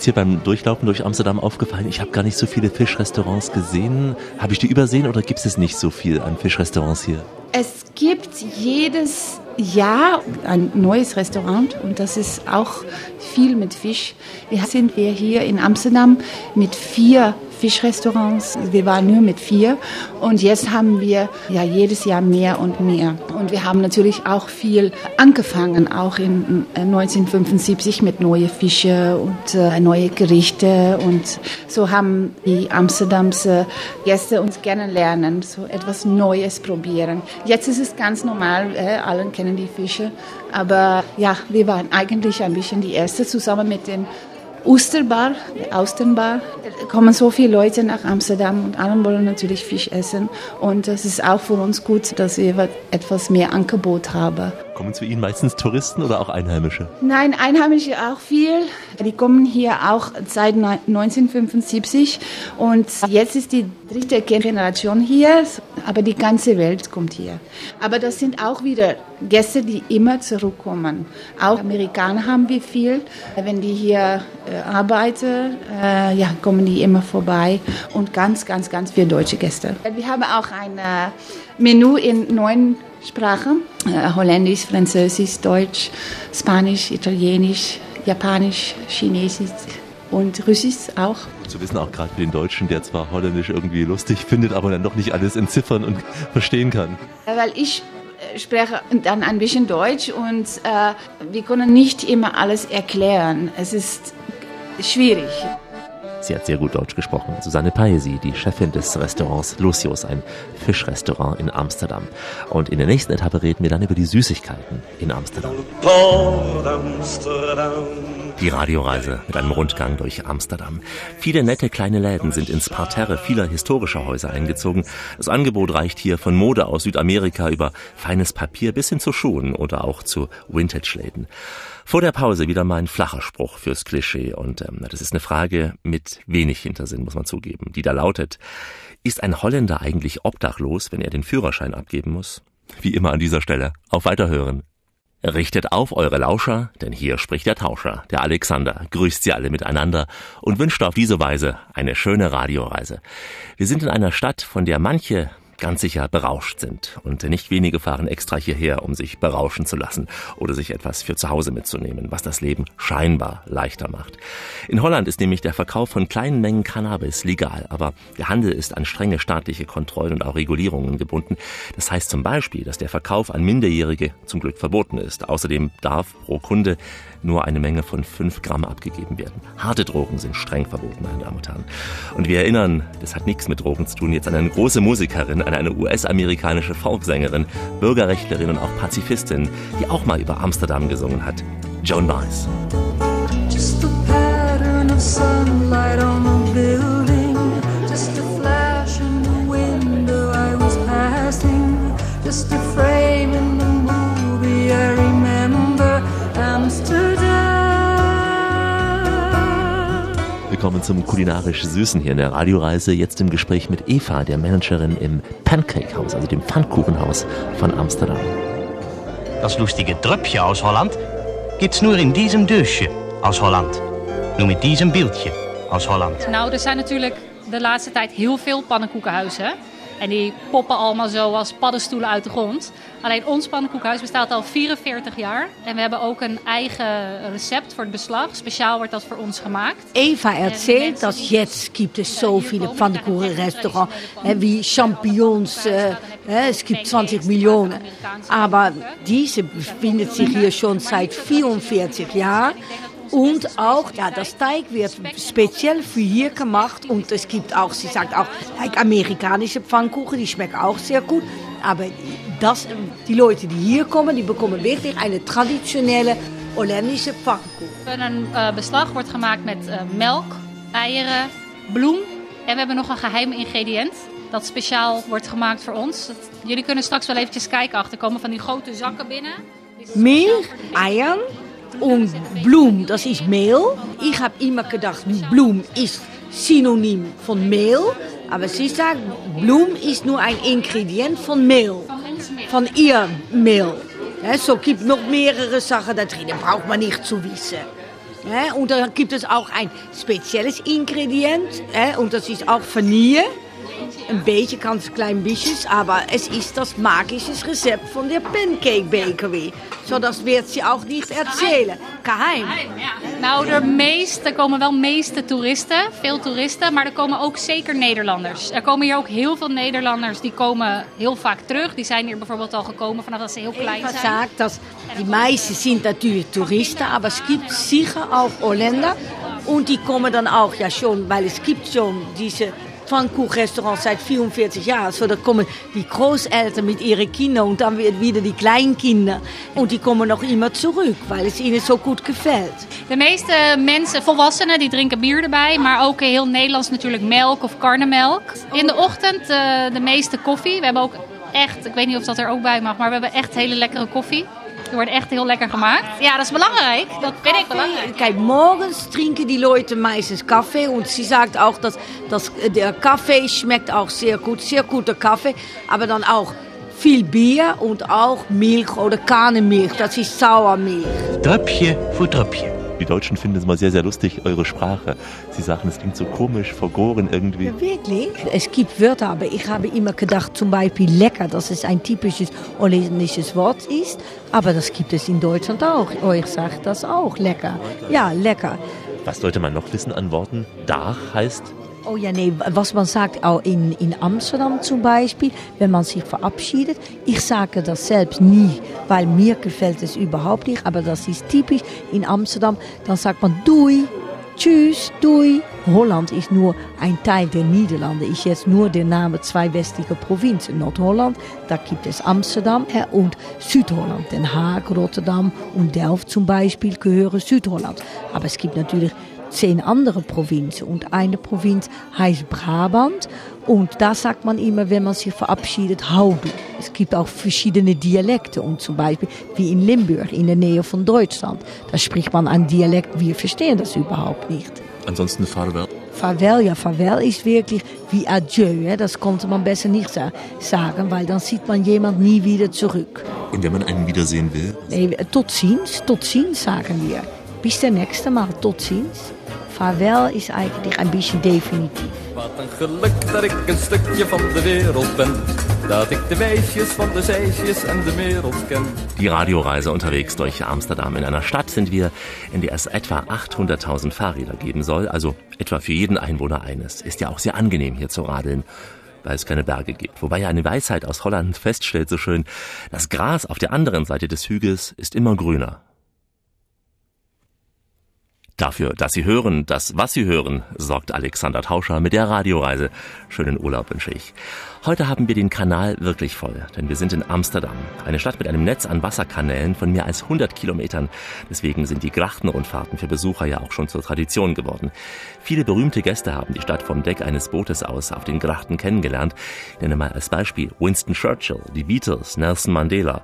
hier beim Durchlaufen durch Amsterdam aufgefallen, ich habe gar nicht so viele Fischrestaurants gesehen. Habe ich die übersehen oder gibt es nicht so viel an Fischrestaurants hier? Es gibt jedes Jahr ein neues Restaurant und das ist auch viel mit Fisch. Wir sind wir hier in Amsterdam mit vier Fischrestaurants. Wir waren nur mit vier und jetzt haben wir ja jedes Jahr mehr und mehr. Und wir haben natürlich auch viel angefangen, auch in äh, 1975 mit neuen Fische und äh, neue Gerichte und so haben die Amsterdamse Gäste uns kennenlernen, so etwas Neues probieren. Jetzt ist es ganz normal, äh, alle kennen die Fische, aber ja, wir waren eigentlich ein bisschen die Erste zusammen mit den Osterbar, Austernbar. Da kommen so viele Leute nach Amsterdam und alle wollen natürlich Fisch essen. Und es ist auch für uns gut, dass wir etwas mehr Angebot haben. Kommen zu Ihnen meistens Touristen oder auch Einheimische? Nein, Einheimische auch viel. Die kommen hier auch seit 1975 und jetzt ist die dritte Generation hier, aber die ganze Welt kommt hier. Aber das sind auch wieder Gäste, die immer zurückkommen. Auch Amerikaner haben wir viel. Wenn die hier äh, arbeiten, äh, ja, kommen die immer vorbei und ganz, ganz, ganz viele deutsche Gäste. Wir haben auch ein äh, Menü in neun Sprachen. Äh, Holländisch, Französisch, Deutsch, Spanisch, Italienisch, Japanisch, Chinesisch und Russisch auch. Zu wissen auch gerade für den Deutschen, der zwar Holländisch irgendwie lustig findet, aber dann doch nicht alles entziffern und [LAUGHS] verstehen kann. Weil ich äh, spreche dann ein bisschen Deutsch und äh, wir können nicht immer alles erklären. Es ist schwierig. Sie hat sehr gut Deutsch gesprochen. Susanne Paesi, die Chefin des Restaurants Lucius, ein Fischrestaurant in Amsterdam. Und in der nächsten Etappe reden wir dann über die Süßigkeiten in Amsterdam. Die Radioreise mit einem Rundgang durch Amsterdam. Viele nette kleine Läden sind ins Parterre vieler historischer Häuser eingezogen. Das Angebot reicht hier von Mode aus Südamerika über feines Papier bis hin zu Schuhen oder auch zu Vintage-Läden. Vor der Pause wieder mal ein flacher Spruch fürs Klischee und ähm, das ist eine Frage mit wenig Hintersinn, muss man zugeben, die da lautet, ist ein Holländer eigentlich obdachlos, wenn er den Führerschein abgeben muss? Wie immer an dieser Stelle, auf Weiterhören. Richtet auf eure Lauscher, denn hier spricht der Tauscher, der Alexander, grüßt sie alle miteinander und wünscht auf diese Weise eine schöne Radioreise. Wir sind in einer Stadt, von der manche ganz sicher berauscht sind. Und nicht wenige fahren extra hierher, um sich berauschen zu lassen oder sich etwas für zu Hause mitzunehmen, was das Leben scheinbar leichter macht. In Holland ist nämlich der Verkauf von kleinen Mengen Cannabis legal, aber der Handel ist an strenge staatliche Kontrollen und auch Regulierungen gebunden. Das heißt zum Beispiel, dass der Verkauf an Minderjährige zum Glück verboten ist. Außerdem darf pro Kunde nur eine Menge von fünf Gramm abgegeben werden. Harte Drogen sind streng verboten, meine Damen und Herren. Und wir erinnern, das hat nichts mit Drogen zu tun, jetzt an eine große Musikerin, an eine US-amerikanische Folksängerin, Bürgerrechtlerin und auch Pazifistin, die auch mal über Amsterdam gesungen hat. Joan Baez. Just a Willkommen zum kulinarisch Süßen hier in der Radioreise. Jetzt im Gespräch mit Eva, der Managerin im Pancake House, also dem Pfannkuchenhaus von Amsterdam. Das lustige Tröpfchen aus Holland gibt's nur in diesem Dösje aus Holland. Nur mit diesem Bildje aus Holland. Nou, er zijn natuurlijk de laatste tijd heel veel pannenkoekenhuizen. En die poppen allemaal zo als paddenstoelen uit de grond. Alleen ons pannenkoekhuis bestaat al 44 jaar. En we hebben ook een eigen recept voor het beslag. Speciaal wordt dat voor ons gemaakt. Eva erzählt, dass jetzt gibt es so viele Pfannkuchenrestaurants, wie Champignons, äh, es gibt 20 Millionen. Aber diese befindet sich hier schon seit 44 Jahren. Und auch, ja, das Teig wird speziell für hier gemacht. Und es gibt auch, sie sagt auch, like amerikanische Pfannkuchen, die schmecken auch sehr gut. Aber das, die Leute, die hier kommen, die bekommen wirklich eine traditionelle holländische Pfannkuchen. Een uh, beslag wordt gemaakt met uh, melk, eieren, bloem. En we hebben nog een geheim ingrediënt. Dat speciaal wordt gemaakt voor ons. Dat- jullie kunnen straks wel eventjes kijken. Achter komen van die grote zakken binnen. Mehl, Eiern und Blum, das ist Mehl. Ich habe immer gedacht, Blum ist Synonym von Mehl. Aber sie sagt, Blum ist nur ein Ingrediënt von Mehl. Von ihr Mehl. Ja, so gibt noch mehrere Sachen da drin, braucht man nicht zu wissen. Ja, und dann gibt es auch ein spezielles Ingrediënt. Ja, und das ist auch Vanille. Een beetje, ganz klein bisschen, aber es ist das magische Rezept von der Pancake Bakery. So, das wird sie auch nicht erzählen. Geheim. Nou, de meeste, er komen wel meeste toeristen, veel toeristen, maar er komen ook zeker Nederlanders. Er komen hier ook heel veel Nederlanders, die komen heel vaak terug. Die zijn hier bijvoorbeeld al gekomen vanaf dat ze heel klein zijn. sagt, dass die meisten sind natürlich Touristen, aber es gibt sicher auch Holländer und die kommen dann auch ja schon, weil es gibt schon diese Pfannkuchenrestaurants seit 44 Jahren. So, da kommen die Großeltern mit ihren Kindern und dann wieder die Kleinkinder und die kommen noch immer zurück, weil es ihnen so gut gefällt. De meeste mensen, volwassenen, die drinken bier erbij, maar ook heel Nederlands natuurlijk melk of karnemelk. In de ochtend eh, de meeste koffie. We hebben ook echt, ik weet niet of dat er ook bij mag, maar we hebben echt hele lekkere koffie. Die wordt echt heel lekker gemaakt. Ja, dat is belangrijk. Dat vind ik belangrijk. Kijk, morgens trinken die Leute meistens Kaffee und sie sagt auch, dass, dass der Kaffee schmeckt auch sehr gut, sehr guter Kaffee, aber dann auch viel Bier und auch Milch oder Kahnenmilch, das ist Sauermilch. Dröpfje für Dröpfje. Die Deutschen finden es mal sehr, sehr lustig, eure Sprache. Sie sagen, es klingt so komisch, vergoren irgendwie. Wirklich? Es gibt Wörter, aber ich habe immer gedacht, zum Beispiel lecker, dass es ein typisches holländisches Wort ist. Aber das gibt es in Deutschland auch. Euch sagt das auch, lecker. Ja, lecker. Was sollte man noch wissen an Worten? Dach heißt Oh ja, nee, was man sagt auch in, in Amsterdam zum Beispiel, wenn man sich verabschiedet. Ich sage das selbst nie, weil mir gefällt es überhaupt nicht, aber das ist typisch in Amsterdam. Dann sagt man Doei, Tschüss, Doei. Holland ist nur ein Teil der Niederlande, ist jetzt nur der Name zwei westliche Provinzen. Nordholland, da gibt es Amsterdam und Südholland. Den Haag, Rotterdam und Delft zum Beispiel gehören Südholland. Aber es gibt natürlich zehn andere Provinzen und eine Provinz heißt Brabant und da sagt man immer, wenn man sich verabschiedet, Haudu. Es gibt auch verschiedene Dialekte und zum Beispiel wie in Limburg in der Nähe von Deutschland, da spricht man ein Dialekt, wir verstehen das überhaupt nicht. ansonsten Farewell. Farewell, ja, Farewell ist wirklich wie Adieu. hè. Das konnte man besser nicht sa sagen, weil dann sieht man jemand nie wieder zurück. Und wenn man einen wiedersehen will? Nee, tot ziens, tot ziens sagen wir. Bis der nächste Mal, tot ziens. Farewell ist eigentlich ein bisschen definitiv. Wat een geluk dat ik een stukje van de wereld ben. Dat ik de wijsjes van de zeisjes en de wereld ken. Die Radioreise unterwegs durch Amsterdam. In einer Stadt sind wir, in der es etwa 800.000 Fahrräder geben soll, also etwa für jeden Einwohner eines. Ist ja auch sehr angenehm hier zu radeln, weil es keine Berge gibt. Wobei ja eine Weisheit aus Holland feststellt so schön, das Gras auf der anderen Seite des Hügels ist immer grüner. Dafür, dass Sie hören, das, was Sie hören, sorgt Alexander Tauscher mit der Radioreise. Schönen Urlaub wünsche ich. Heute haben wir den Kanal wirklich voll, denn wir sind in Amsterdam, eine Stadt mit einem Netz an Wasserkanälen von mehr als 100 Kilometern. Deswegen sind die Grachtenrundfahrten für Besucher ja auch schon zur Tradition geworden. Viele berühmte Gäste haben die Stadt vom Deck eines Bootes aus auf den Grachten kennengelernt. Ich nenne mal als Beispiel Winston Churchill, die Beatles, Nelson Mandela.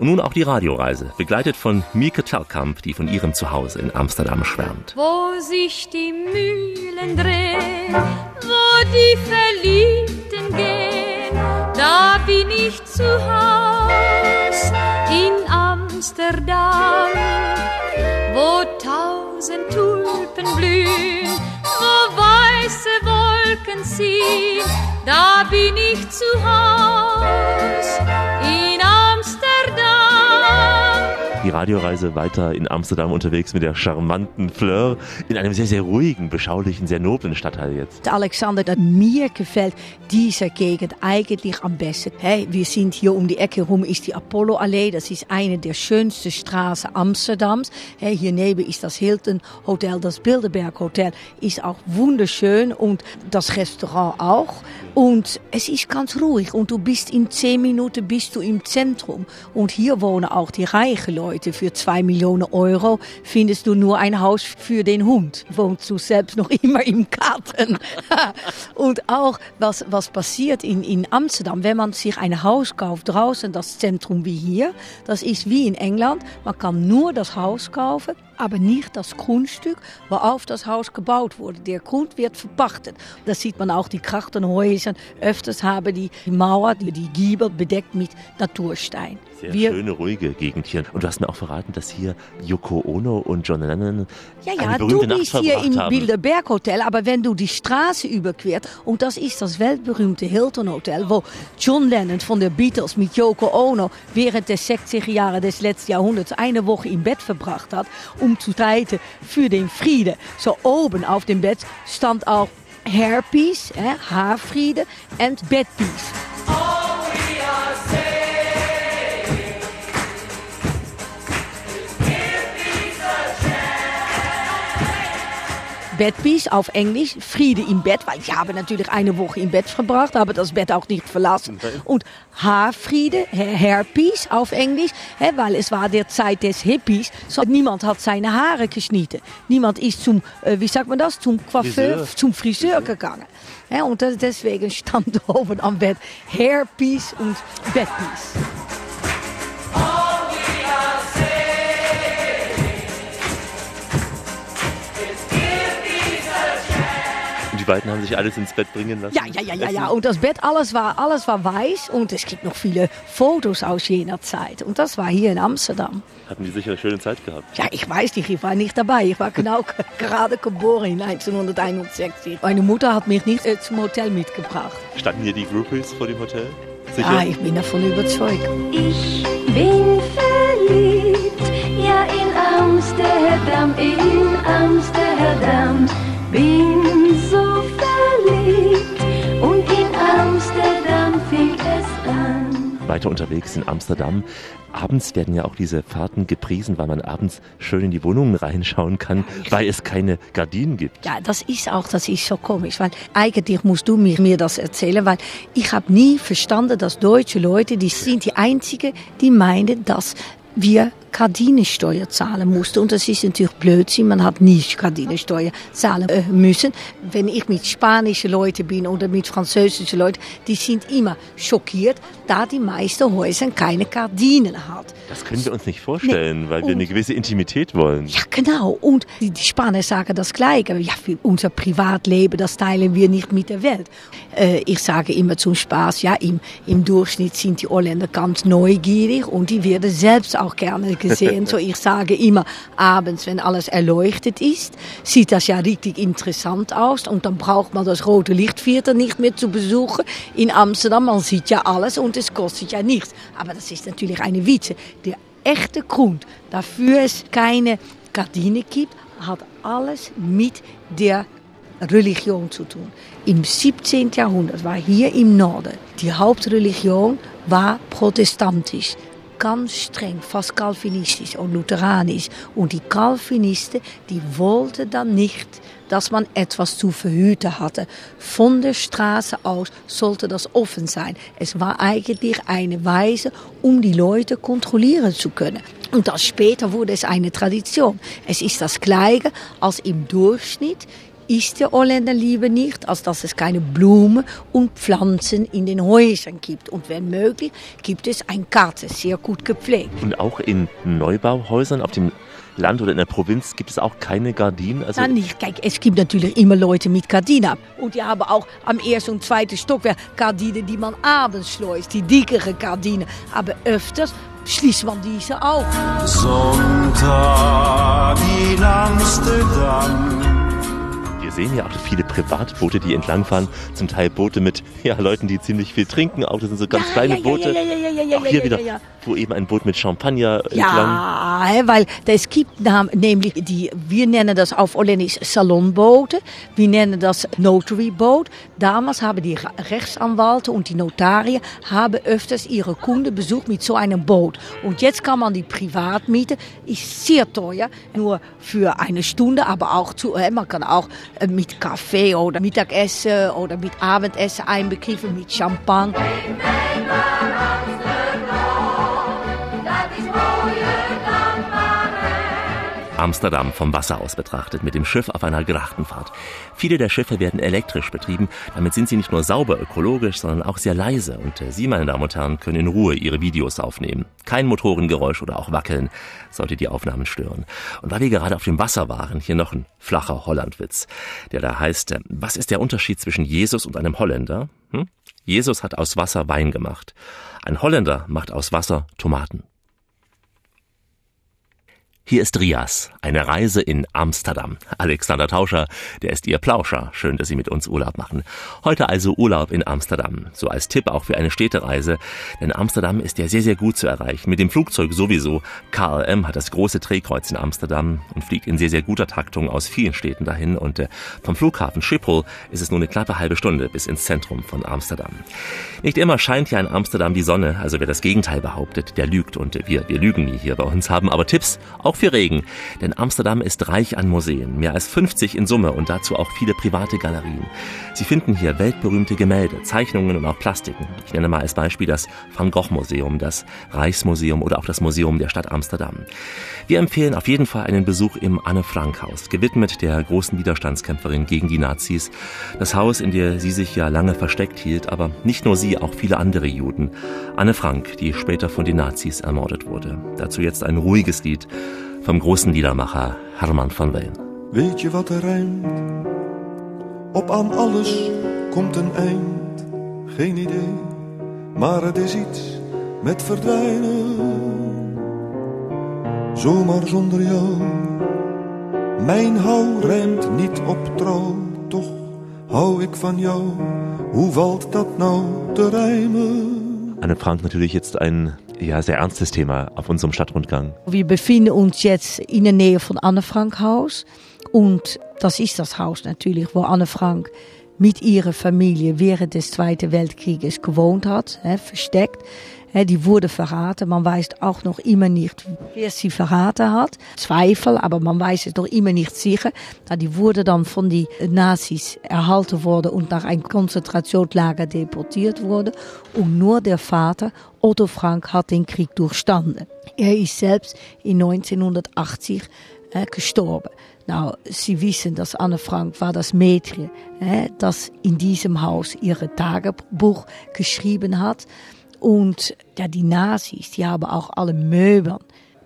Und nun auch die Radioreise, begleitet von Mieke Telkamp, die von ihrem Zuhause in Amsterdam schwärmt. Wo sich die Mühlen drehen, wo die Verliebten gehen, da bin ich zu Haus in Amsterdam, wo tausend Tulpen blühen, wo weiße Wolken ziehen, da bin ich zu Haus in Amsterdam. Die Radioreise weiter in Amsterdam unterwegs mit der charmanten Fleur in einem sehr, sehr ruhigen, beschaulichen, sehr noblen Stadtteil jetzt. Alexander, mir gefällt diese Gegend eigentlich am besten. Hey, wir sind hier um die Ecke rum, ist die Apollo-Allee. Das ist eine der schönsten Straßen Amsterdams. Hey, hier neben ist das Hilton Hotel, das Bilderberg Hotel ist auch wunderschön und das Restaurant auch. Und es ist ganz ruhig und du bist in zehn Minuten bist du im Zentrum. Und hier wohnen auch die reichen Leute. Für zwei Millionen Euro findest du nur ein Haus für den Hund. Wohnst du selbst noch [LAUGHS] immer im Garten. [LAUGHS] und auch was, was passiert in, in Amsterdam, wenn man sich ein Haus kauft draußen, das Zentrum wie hier, das ist wie in England. Man kann nur das Haus kaufen, aber nicht das Grundstück, worauf das Haus gebaut wurde. Der Grund wird verpachtet. Das sieht man auch, die Krachtenhäuser. Öfters haben die Mauer, die, die Giebel bedeckt mit Naturstein. Sehr Wir- schöne, ruhige Gegend hier. Und du hast mir auch verraten, dass hier Yoko Ono und John Lennon Ja, ja, du Nacht bist hier verbracht im haben. Bilderberg Hotel, aber wenn du die Straße überquert, und das ist das weltberühmte Hilton Hotel, wo John Lennon von der Beatles mit Yoko Ono während der 60er Jahre des letzten Jahrhunderts eine Woche im Bett verbracht hat, um zu streiten für den Frieden. So oben auf dem Bett stand auch Hairpiece, hè, Haarfriede, und Bedpiece. Bedpiece auf Englisch, Friede im Bett, weil ich habe natürlich eine Woche im Bett verbracht, habe das Bett auch nicht verlassen. Und Haarfriede, Ha- Hairpiece auf Englisch, hè, weil es war der Zeit des Hippies, so niemand hat seine Haare geschnitten. Niemand ist zum, äh, wie sagt man das, zum Coiffeur, zum Friseur gegangen. Hè, und deswegen stand [LAUGHS] oben am Bett Hairpiece und Bedpiece. Beiden haben sich alles ins Bett bringen lassen. Ja, ja, ja, ja, ja. Und das Bett, alles war, alles war weiß. Und es gibt noch viele Fotos aus jener Zeit. Und das war hier in Amsterdam. Hatten die sicher eine schöne Zeit gehabt. Ja, ich weiß nicht, ich war nicht dabei. Ich war genau [LAUGHS] gerade geboren in 1961. Meine Mutter hat mich nicht äh, zum Hotel mitgebracht. Standen hier die Groupies vor dem Hotel? Sicher? Ah, ich bin davon überzeugt. Ich bin verliebt, ja in Amsterdam, in Amsterdam. Unterwegs in Amsterdam. Abends werden ja auch diese Fahrten gepriesen, weil man abends schön in die Wohnungen reinschauen kann, weil es keine Gardinen gibt. Ja, das ist auch, das ist so komisch, weil eigentlich musst du mir, mir das erzählen, weil ich habe nie verstanden, dass deutsche Leute, die sind die einzigen, die meinen, dass wir Gardinensteuer zahlen mussten. Und das ist natürlich Blödsinn, man hat nicht Gardinensteuer zahlen äh, müssen. Wenn ich mit spanischen Leuten bin oder mit französischen Leuten, die sind immer schockiert, da die meisten Häuser keine Gardinen hat. Das können wir uns nicht vorstellen, weil wir Und- eine gewisse Intimität wollen. Ja, genau. Und die, die Spanier sagen das Gleiche. Ja, unser Privatleben, das teilen wir nicht mit der Welt. Äh, ich sage immer zum Spaß, ja, im, im Durchschnitt sind die Holländer ganz neugierig und die werden selbst auch gerne gesehen. so, ich sage immer, abends, wenn alles erleuchtet ist, sieht das ja richtig interessant aus und dann braucht man das rote Lichtviertel nicht mehr zu besuchen. In Amsterdam, man sieht ja alles und es kostet ja nichts. Aber das ist natürlich eine Witze. Der echte Grund dafür es keine Gardine gibt, hat alles mit der Religion zu tun. Im 17. Jahrhundert war hier im Norden die Hauptreligion war protestantisch. Ganz streng, fast kalvinistisch und lutheranisch. Und die Calvinisten, die wollten dann nicht, dass man etwas zu verhüten hatte. Von der Straße aus sollte das offen sein. Es war eigentlich eine Weise, um die Leute kontrollieren zu können. Und das später wurde es eine Tradition. Es ist das Gleiche als im Durchschnitt ist der Holländer lieber nicht, als dass es keine Blumen und Pflanzen in den Häusern gibt. Und wenn möglich, gibt es ein Garten, sehr gut gepflegt. Und auch in Neubauhäusern auf dem Land oder in der Provinz gibt es auch keine Gardinen. Also Dann nicht. Kijk, es gibt natürlich immer Leute mit Gardinen. Und die haben auch am ersten und zweiten Stockwerk Gardinen, die man abends schleust, die dickere Gardinen. Aber öfters schließt man diese auf. Sonntag in Amsterdam. Wir sehen ja auch viele Privatboote, die entlangfahren. Zum Teil Boote mit ja, Leuten, die ziemlich viel trinken. Auch das sind so ganz Ja, kleine ja, ja, Boote. ja, ja, ja, ja, ja, auch hier ja, wieder, ja, ja. wo eben ein Boot mit Champagner entlang. Ja, weil es gibt nämlich die, wir nennen das auf Holländisch Salonboote, wir nennen das Notary Boat. Damals haben die Re- Rechtsanwälte und die Notarien haben öfters ihre Kunden besucht mit so einem Boot. Und jetzt kann man die privat mieten, ist sehr teuer, nur für eine Stunde, aber auch zu, hè, man kann auch äh, mit Kaffee oder Mittagessen oder mit Abendessen einbegriffen, mit Champagne. Amsterdam vom Wasser aus betrachtet, mit dem Schiff auf einer Grachtenfahrt. Viele der Schiffe werden elektrisch betrieben. Damit sind sie nicht nur sauber ökologisch, sondern auch sehr leise. Und äh, Sie, meine Damen und Herren, können in Ruhe Ihre Videos aufnehmen. Kein Motorengeräusch oder auch Wackeln sollte die Aufnahmen stören. Und weil wir gerade auf dem Wasser waren, hier noch ein flacher Hollandwitz, der da heißt, äh, was ist der Unterschied zwischen Jesus und einem Holländer? Hm? Jesus hat aus Wasser Wein gemacht. Ein Holländer macht aus Wasser Tomaten. Hier ist Rias, eine Reise in Amsterdam. Alexander Tauscher, der ist Ihr Plauscher. Schön, dass Sie mit uns Urlaub machen. Heute also Urlaub in Amsterdam. So als Tipp auch für eine Städtereise. Denn Amsterdam ist ja sehr, sehr gut zu erreichen. Mit dem Flugzeug sowieso. KLM hat das große Drehkreuz in Amsterdam und fliegt in sehr, sehr guter Taktung aus vielen Städten dahin. Und äh, vom Flughafen Schiphol ist es nur eine knappe halbe Stunde bis ins Zentrum von Amsterdam. Nicht immer scheint ja in Amsterdam die Sonne. Also wer das Gegenteil behauptet, der lügt. Und äh, wir, wir lügen nie hier bei uns, haben aber Tipps, auch für Regen. Denn Amsterdam ist reich an Museen, mehr als 50 in Summe und dazu auch viele private Galerien. Sie finden hier weltberühmte Gemälde, Zeichnungen und auch Plastiken. Ich nenne mal als Beispiel das Van Gogh Museum, das Reichsmuseum oder auch das Museum der Stadt Amsterdam. Wir empfehlen auf jeden Fall einen Besuch im Anne Frank Haus, gewidmet der großen Widerstandskämpferin gegen die Nazis. Das Haus, in der sie sich ja lange versteckt hielt, aber nicht nur sie, auch viele andere Juden. Anne Frank, die später von den Nazis ermordet wurde. Dazu jetzt ein ruhiges Lied vom großen Liedermacher Hermann van Veen. Weet je wat er rijmt? Op aan alles komt een eind. Geen idee, maar het is iets met verdwijnen. Zomaar zonder jou. Mijn hou rijmt niet op trouw. Toch hou ik van jou. Hoe valt dat nou te rijmen? Anne Frank natürlich jetzt ein ja, sehr ernstes Thema auf unserem Stadtrundgang. Wir befinden uns jetzt in der Nähe von Anne Frank Haus und das ist das Haus natürlich, wo Anne Frank mit ihrer Familie während des Zweiten Weltkrieges gewohnt hat, hè, versteckt. Hè, die wurde verraten, man weiß auch noch immer nicht, wer sie verraten hat. Zweifel, aber man weiß es noch immer nicht sicher. Die wurde dann von die Nazis erhalten worden und nach ein Konzentrationslager deportiert worden. Und nur der Vater, Otto Frank, hat den Krieg durchstanden. Er ist selbst in 1980 äh, gestorben. Nou, Sie wissen, dass Anne Frank war das Mädchen, äh, das in diesem Haus ihre Tagebuch geschrieben hat. Und ja, die Nazis, die haben auch alle Möbel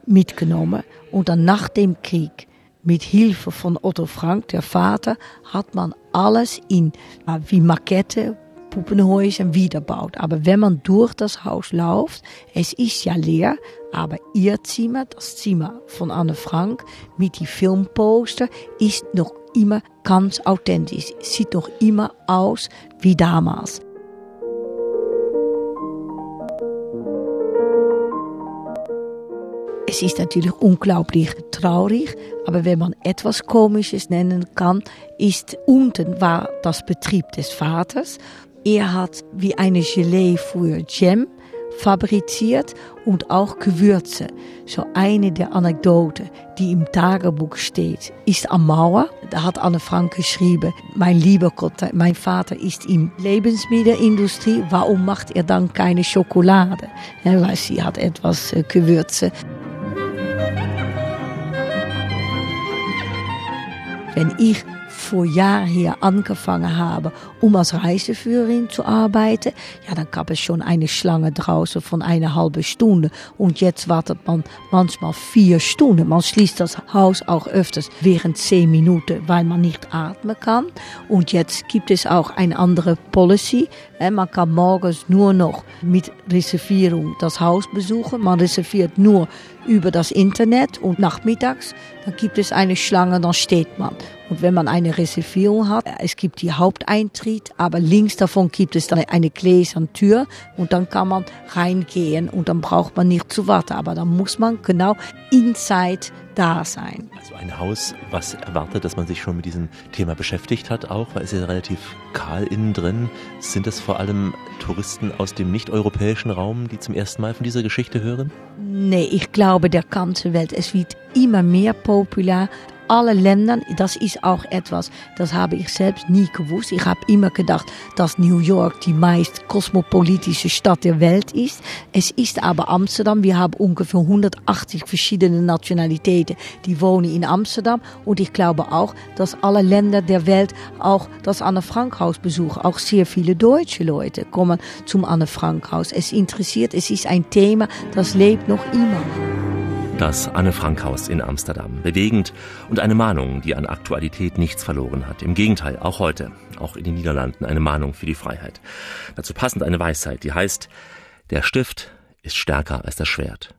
mitgenommen. Und dann nach dem Krieg, mit Hilfe von Otto Frank, der Vater, hat man alles in wie Makette, Puppenhäusern wiederbaut. Aber wenn man durch das Haus läuft, es ist ja leer, aber ihr Zimmer, das Zimmer von Anne Frank mit die Filmposter, ist noch immer ganz authentisch. Sieht noch immer aus wie damals. Es ist natürlich unglaublich traurig, aber wenn man etwas Komisches nennen kann, ist unten war das Betrieb des Vaters. Er hat wie eine Gelee früher Jam fabriziert und auch Gewürze. So eine der Anekdoten, die im Tagebuch steht, ist am Mauer. Da hat Anne Frank geschrieben, mein lieber Gott, mein Vater ist in Lebensmittelindustrie, warum macht er dann keine Schokolade? Weil sie hat etwas äh, Gewürze. Wenn ich vor Jahren hier angefangen habe, um als Reiseführerin zu arbeiten, ja, dann gab es schon eine Schlange draußen von einer halben Stunde. Und jetzt wartet man manchmal vier Stunden. Man schließt das Haus auch öfters während zehn Minuten, weil man nicht atmen kann. Und jetzt gibt es auch eine andere Policy. Man kann morgens nur noch mit Reservierung das Haus besuchen. Man reserviert nur über das Internet und nachmittags, dann gibt es eine Schlange, dann steht man. Und wenn man eine Reservierung hat, es gibt die Haupteintritt, aber links davon gibt es dann eine gläserne Tür und dann kann man reingehen und dann braucht man nicht zu warten. Aber dann muss man genau inside da sein. Also ein Haus, was erwartet, dass man sich schon mit diesem Thema beschäftigt hat, auch, weil es ja relativ kahl innen drin. Sind das vor allem Touristen aus dem nicht-europäischen Raum, die zum ersten Mal von dieser Geschichte hören? Nee, ich glaube, der ganze Welt, es wird immer mehr populär. Alle Länder, das ist auch etwas, das habe ich selbst nie gewusst. Ich habe immer gedacht, dass New York die meist kosmopolitische Stadt der Welt ist. Es ist aber Amsterdam. Wir haben ungefähr 180 verschiedene Nationalitäten, die wohnen in Amsterdam. Und ich glaube auch, dass alle Länder der Welt auch das Anne Frank Haus besuchen. Auch sehr viele deutsche Leute kommen zum Anne Frank Haus. Es interessiert, es ist ein Thema, das lebt noch immer. Das Anne-Frank-Haus in Amsterdam. Bewegend und eine Mahnung, die an Aktualität nichts verloren hat. Im Gegenteil, auch heute, auch in den Niederlanden, eine Mahnung für die Freiheit. Dazu passend eine Weisheit, die heißt, der Stift ist stärker als das Schwert.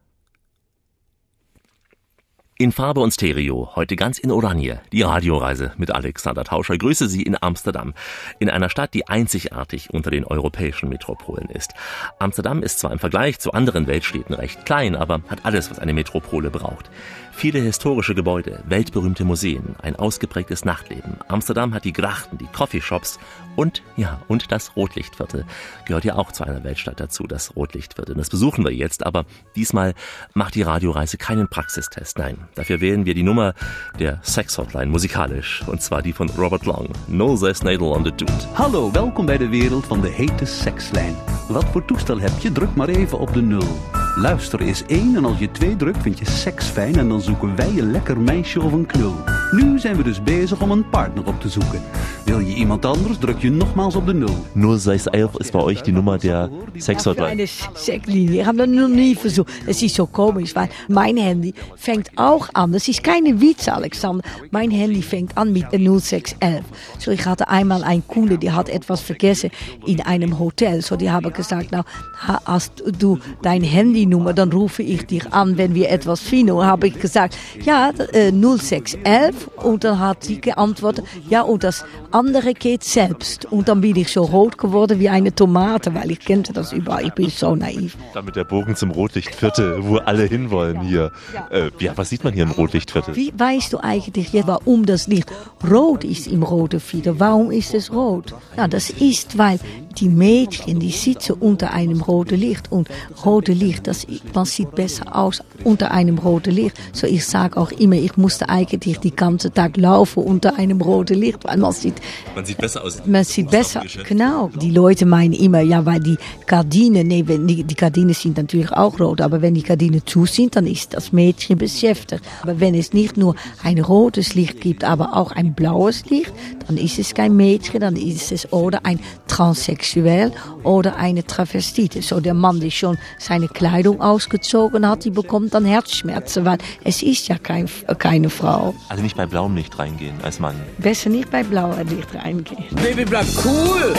In Farbe und Stereo, heute ganz in Oranje, die Radioreise mit Alexander Tauscher. Grüße Sie in Amsterdam, in einer Stadt, die einzigartig unter den europäischen Metropolen ist. Amsterdam ist zwar im Vergleich zu anderen Weltstädten recht klein, aber hat alles, was eine Metropole braucht. Viele historische Gebäude, weltberühmte Museen, ein ausgeprägtes Nachtleben. Amsterdam hat die Grachten, die Coffeeshops und, ja, und das Rotlichtviertel. Gehört ja auch zu einer Weltstadt dazu, das Rotlichtviertel. Das besuchen wir jetzt, aber diesmal macht die Radioreise keinen Praxistest. Nein, dafür wählen wir die Nummer der Sex-Hotline musikalisch. Und zwar die von Robert Long. 069 on the Dude. Hallo, welkom bij de wereld van de hete sekslijn. Wat voor toestel heb je? Druk maar even op de nul. Luister is één en als je twee drukt vind je seks fijn en dan zoeken wij een lekker meisje of een knul. Nu zijn we dus bezig om een partner op te zoeken. Wil je iemand anders, druk je nogmaals op de nul. 0611 ist bei euch die Nummer der Sex-Hotline. Eine Sexlinie. Ich habe das noch nie versucht. Es ist so komisch, weil mein Handy fängt auch an. Das ist keine Witz, Alexander. Mein Handy fängt an mit 0611. So, ich hatte einmal einen Kunde, die hat etwas vergessen in einem Hotel. So, die haben gesagt, nou, ha- hast du dein Handynummer, dann rufe ich dich an, wenn wir etwas finden. Und habe ich gesagt, ja, äh, 0611. Und dann hat sie geantwortet, ja, und das andere geht selbst. Und dann bin ich so rot geworden wie eine Tomate, weil ich kannte das überall. Ich bin so naiv. Damit der Bogen zum Rotlichtviertel, wo alle hinwollen hier. Äh, ja, was sieht man hier im Rotlichtviertel? Wie weißt du eigentlich jetzt, warum das Licht rot ist im roten Fieder? Warum ist es rot? Ja, das ist, weil die Mädchen, die sitzen unter einem roten Licht. Und rote Licht, das, man sieht besser aus unter einem roten Licht. So ich sage auch immer, ich musste eigentlich die ganze Tag laufen unter einem roten Licht, weil man sieht, Man sieht besser aus. man sieht besser, genau. Die Leute meinen immer, ja, weil die Gardinen, nee, wenn die, die Gardinen sind natürlich auch rot, aber wenn die Gardinen zu sind, dann ist das Mädchen beschäftigt. Aber wenn es nicht nur ein rotes Licht gibt, aber auch ein blaues Licht, dann ist es kein Mädchen, dann ist es oder ein Transsexuell oder eine Travestite. So der Mann, der schon seine Kleidung ausgezogen hat, die bekommt dann Herzschmerzen, weil es ist ja kein, keine Frau. Also nicht bei blauem Licht reingehen als Mann. Besser nicht bei blauem Licht reingehen. Baby, bleib cool!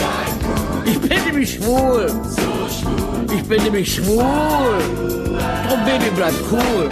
Ich bin nämlich schwul! Ich bin nämlich schwul! Drum, Baby, bleib cool!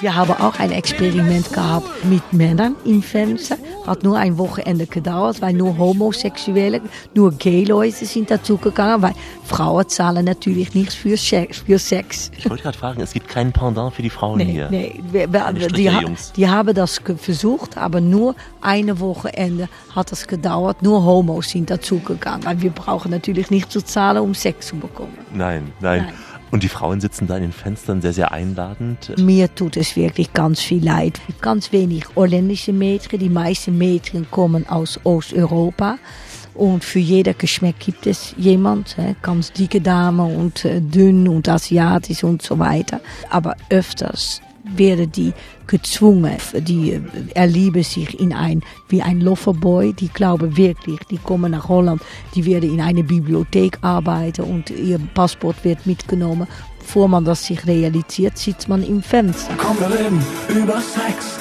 Wir haben auch ein Experiment gehabt mit Männern im Fernsehen. Hat nur ein Wochenende gedauert, weil nur Homosexuelle, nur Gay-Leute sind dazugegangen, weil Frauen zahlen natürlich nichts für Sex. Für Sex. Ich wollte gerade fragen, es gibt kein Pendant für die Frauen Nee, hier. nee, wir, wir, die, ha- die haben das versucht, aber nur eine Wochenende hat das gedauert. Nur Homos sind dazugegangen, weil wir brauchen natürlich nicht zu zahlen, um Sex zu bekommen. Nein, nein, Nein. Und die Frauen sitzen da in den Fenstern sehr, sehr einladend. Mir tut es wirklich ganz viel leid. Ganz wenig holländische Mädchen. Die meisten Mädchen kommen aus Osteuropa. Und für jeder Geschmack gibt es jemand, hè, ganz dicke Dame und äh, dünn und asiatisch und so weiter. Aber öfters werden die gezwungen, die erlieben sich in ein, wie ein Loverboy, die glauben wirklich, die kommen nach Holland, die werden in eine Bibliothek arbeiten und ihr Passport wird mitgenommen. Bevor man das sich realisiert, sitzt man im Fenster. Komm, wir reden über Sex.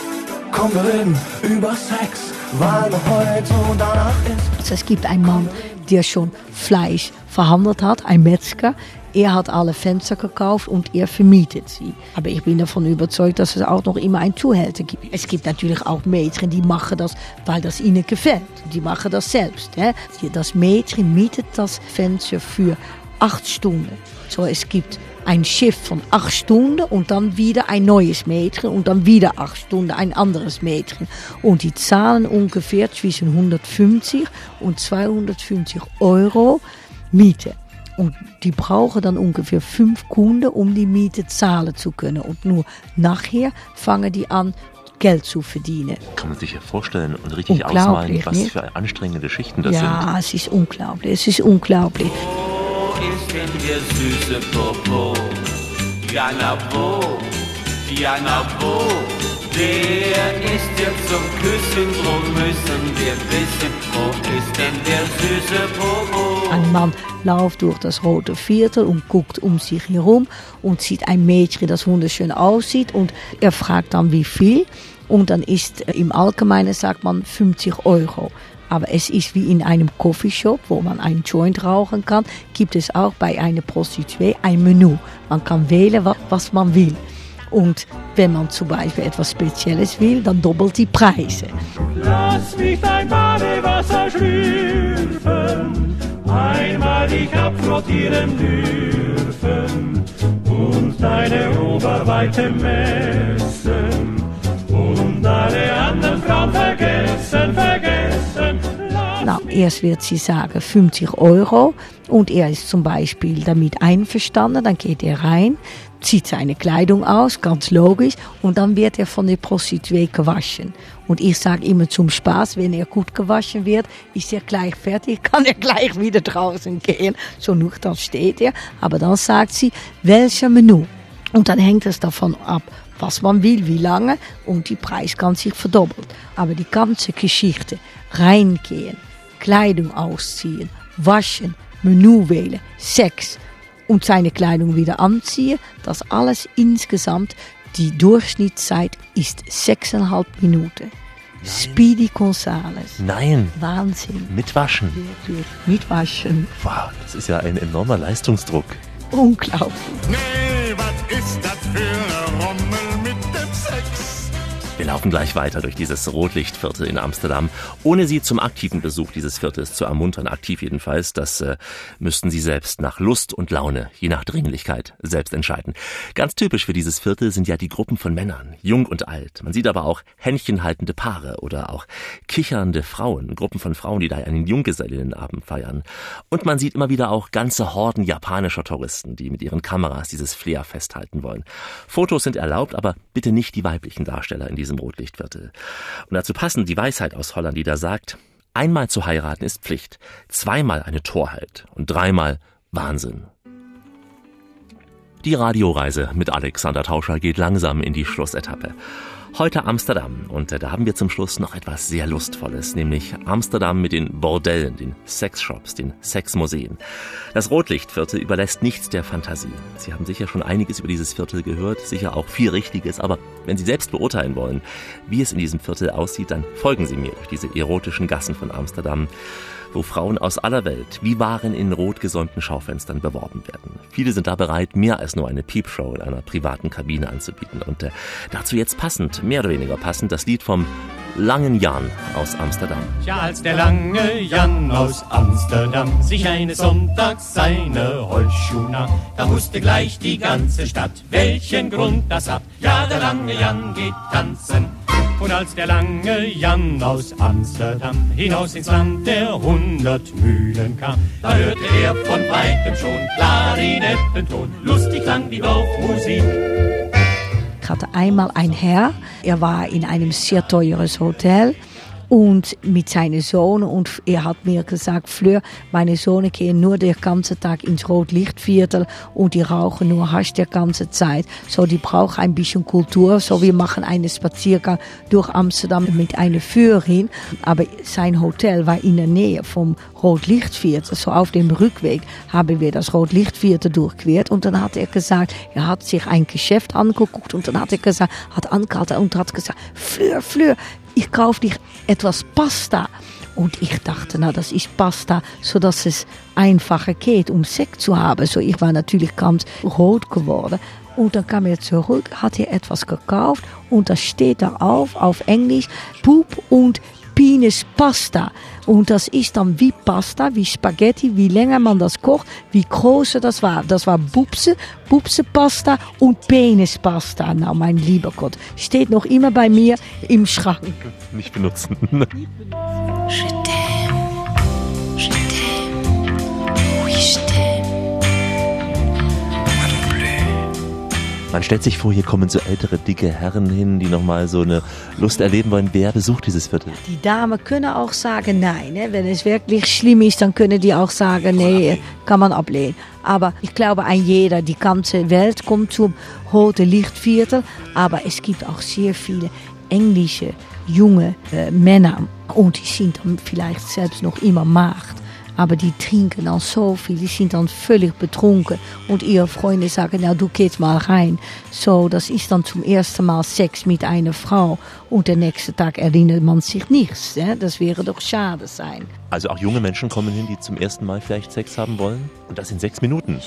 kommen wir reden über Sex, weil heute und danach ist. Also es gibt einen Mann, der schon Fleisch verhandelt hat, ein Metzger. Er hat alle Fenster gekauft und er vermietet sie. Aber ich bin davon überzeugt, dass es auch noch immer einen Zuhälter gibt. Es gibt natürlich auch Mädchen, die machen das, weil das ihnen gefällt. Die machen das selbst. Hè? Das Mädchen mietet das Fenster für acht Stunden. So, es gibt ein Schiff von acht Stunden und dann wieder ein neues Mädchen und dann wieder acht Stunden ein anderes Mädchen. Und die zahlen ungefähr zwischen 150 und 250 Euro Miete. Und die brauchen dann ungefähr fünf Kunden, um die Miete zahlen zu können. Und nur nachher fangen die an, Geld zu verdienen. Kann man sich ja vorstellen und richtig ausmalen, was nicht? für anstrengende Schichten das sind. Ja, es ist unglaublich. Es ist unglaublich. Wo ist denn der süße Popo? Ja, na wo? Ja, na wo? Der ist jetzt zum Küssen, drum müssen wir wissen, wo ist denn der süße Popo? Ein Mann läuft durch das rote Viertel und guckt um sich herum und sieht ein Mädchen, das wunderschön aussieht und er fragt dann wie viel und dann ist äh, im Allgemeinen sagt man 50 Euro. Aber es ist wie in einem Coffeeshop, wo man einen Joint rauchen kann, gibt es auch bei einer Prostituee ein Menü. Man kann wählen, wa- was man will. Und wenn man zum Beispiel etwas Spezielles will, dann doppelt die Preise. Lass mich dein Badewasser schlürfen, einmal dich abflottieren dürfen und deine Oberweite messen und alle anderen Frauen vergessen, vergessen. Nou, erst wird sie sagen 50 Euro und er ist zum Beispiel damit einverstanden. Dann geht er rein, zieht seine Kleidung aus, ganz logisch, und dann wird er von der Prostituee gewaschen. Und ich sage immer zum Spaß, wenn er gut gewaschen wird, ist er gleich fertig, kann er gleich wieder draußen gehen. So nüchtern steht er. Aber dann sagt sie, welcher Menü? Und dann hängt es davon ab, was man will, wie lange und die Preis kann sich verdoppeln. Aber die ganze Geschichte, reingehen, Kleidung ausziehen, waschen, Menü wählen, Sex und seine Kleidung wieder anziehen, das alles insgesamt, die Durchschnittszeit ist sechseinhalb Minuten. Speedy Gonzales. Nein. Wahnsinn. Mit Waschen. Wirklich. Mit Waschen. Wow, das ist ja ein enormer Leistungsdruck. Unglaublich. Nee, was ist das für eine Rommel? Wir laufen gleich weiter durch dieses Rotlichtviertel in Amsterdam, ohne Sie zum aktiven Besuch dieses Viertels zu ermuntern, aktiv jedenfalls. Das äh, müssten Sie selbst nach Lust und Laune, je nach Dringlichkeit, selbst entscheiden. Ganz typisch für dieses Viertel sind ja die Gruppen von Männern, jung und alt. Man sieht aber auch händchenhaltende Paare oder auch kichernde Frauen, Gruppen von Frauen, die da einen Junggesellinnenabend feiern. Und man sieht immer wieder auch ganze Horden japanischer Touristen, die mit ihren Kameras dieses Flair festhalten wollen. Fotos sind erlaubt, aber bitte nicht die weiblichen Darsteller in diesem Rotlichtviertel. Und dazu passend die Weisheit aus Holland, die da sagt, einmal zu heiraten ist Pflicht, zweimal eine Torheit und dreimal Wahnsinn. Die Radioreise mit Alexander Tauscher geht langsam in die Schlussetappe. Heute Amsterdam und äh, da haben wir zum Schluss noch etwas sehr Lustvolles, nämlich Amsterdam mit den Bordellen, den Sexshops, den Sexmuseen. Das Rotlichtviertel überlässt nichts der Fantasie. Sie haben sicher schon einiges über dieses Viertel gehört, sicher auch viel Richtiges, aber wenn Sie selbst beurteilen wollen, wie es in diesem Viertel aussieht, dann folgen Sie mir durch diese erotischen Gassen von Amsterdam wo Frauen aus aller Welt wie Waren in rot gesäumten Schaufenstern beworben werden. Viele sind da bereit, mehr als nur eine Piepshow in einer privaten Kabine anzubieten. Und äh, dazu jetzt passend, mehr oder weniger passend, das Lied vom langen Jan aus Amsterdam. Ja, als der lange Jan aus Amsterdam sich eines Sonntags seine Holzschuhe nahm, da wusste gleich die ganze Stadt, welchen Grund das hat. Ja, der lange Jan geht tanzen. Und als der lange Jan aus Amsterdam hinaus ins Land der hundert Mühlen kam, da hörte er von weitem schon Klarinettenton. Lustig klang die Dorfmusik. Ich hatte einmal ein Herr, er war in einem sehr teures Hotel und mit seinem Sohn und er hat mir gesagt, Fleur, meine Sohn gehen nur den ganzen Tag ins Rotlichtviertel und die rauchen nur Hasch die ganze Zeit. So, die brauchen ein bisschen Kultur. So, wir machen einen Spaziergang durch Amsterdam mit einer Führerin, aber sein Hotel war in der Nähe vom Rotlichtviertel. So, auf dem Rückweg haben wir das Rotlichtviertel durchquert und dann hat er gesagt, er hat sich ein Geschäft angeguckt und dann hat er gesagt, hat angehalten und hat gesagt, Fleur, Fleur, ich dich etwas Pasta. Und ich dachte, na, das ist Pasta, so dass es einfacher geht, um Sekt zu haben. So, ich war natürlich ganz rot geworden. Und dann kam er zurück, hat er etwas gekauft und das steht da auf, auf Englisch, Poop und Penis Pasta. Und das ist dann wie Pasta, wie Spaghetti, wie länger man das kocht, wie groß das war. Das war Bubse, Bubse Pasta und Penis Pasta. Nou, mein lieber Gott, steht noch immer bei mir im Schrank. Nicht benutzen. Man stellt sich vor, hier kommen so ältere, dicke Herren hin, die nochmal so eine Lust erleben wollen. Wer besucht dieses Viertel? Die Damen können auch sagen nein. Ne? Wenn es wirklich schlimm ist, dann können die auch sagen, nee, kann man ablehnen. Aber ich glaube, ein jeder, die ganze Welt kommt zum Rote Lichtviertel. Aber es gibt auch sehr viele englische, junge äh, Männer. Und die sind dann vielleicht selbst noch immer Macht. Aber die trinken dann so viel, die sind dann völlig betrunken. Und ihre Freunde sagen, nou, du gehst mal rein. So, das ist dann zum ersten Mal Sex mit einer Frau. Und der nächste Tag erinnert man sich nichts. Ne? Das wäre doch schade sein. Also auch junge Menschen kommen hin, die zum ersten Mal vielleicht Sex haben wollen. Und das in sechs Minuten.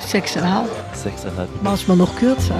Sechseinhalb, Sechseinhalb Minuten. manchmal noch kürzer.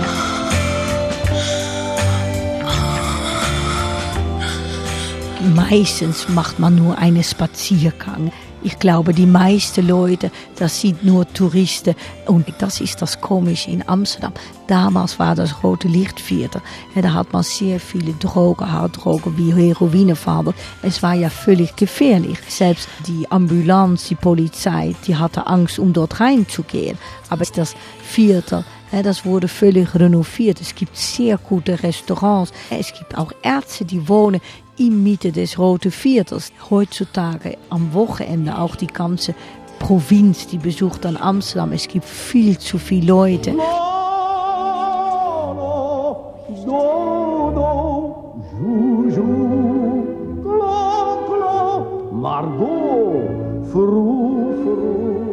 Meistens macht man nur einen Spaziergang. Ich glaube, die meisten Leute, das sind nur Touristen. Und das ist das Komische in Amsterdam. Damals war das Rote Lichtviertel. Da hat man sehr viele Drogen, Harddrogen wie Heroine verhandelt. Es war ja völlig gefährlich. Selbst die Ambulanz, die Polizei, die hatte Angst, um dort reinzugehen. Aber das Viertel, das wurde völlig renoviert. Es gibt sehr gute Restaurants. Es gibt auch Ärzte, die wohnen in Mitte des Roten Viertels. Heutzutage am Wochenende auch die ganze Provinz, die besucht dann Amsterdam. Es gibt viel zu viele Leute.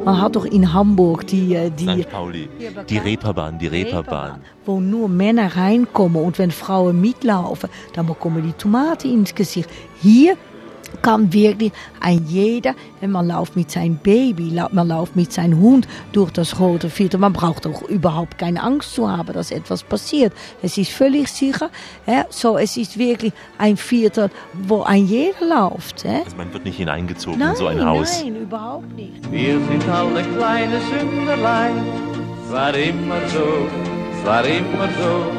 Man hat doch in Hamburg die, äh, die St. Pauli. Die Reeperbahn, die Reeperbahn. wo nur Männer reinkommen und wenn Frauen mitlaufen, dann bekommen die Tomaten ins Gesicht. Hier kann wirklich ein jeder, wenn man läuft mit seinem Baby, man läuft mit seinem Hund durch das rote Viertel, man braucht auch überhaupt keine Angst zu haben, dass etwas passiert. Es ist völlig sicher. Ja, so, es ist wirklich ein Viertel, wo ein jeder läuft. Ja. Also man wird nicht hineingezogen Nein, in so ein Haus. nein, überhaupt nicht. Wir sind alle kleine Sünderlein, es war immer so, es war immer so.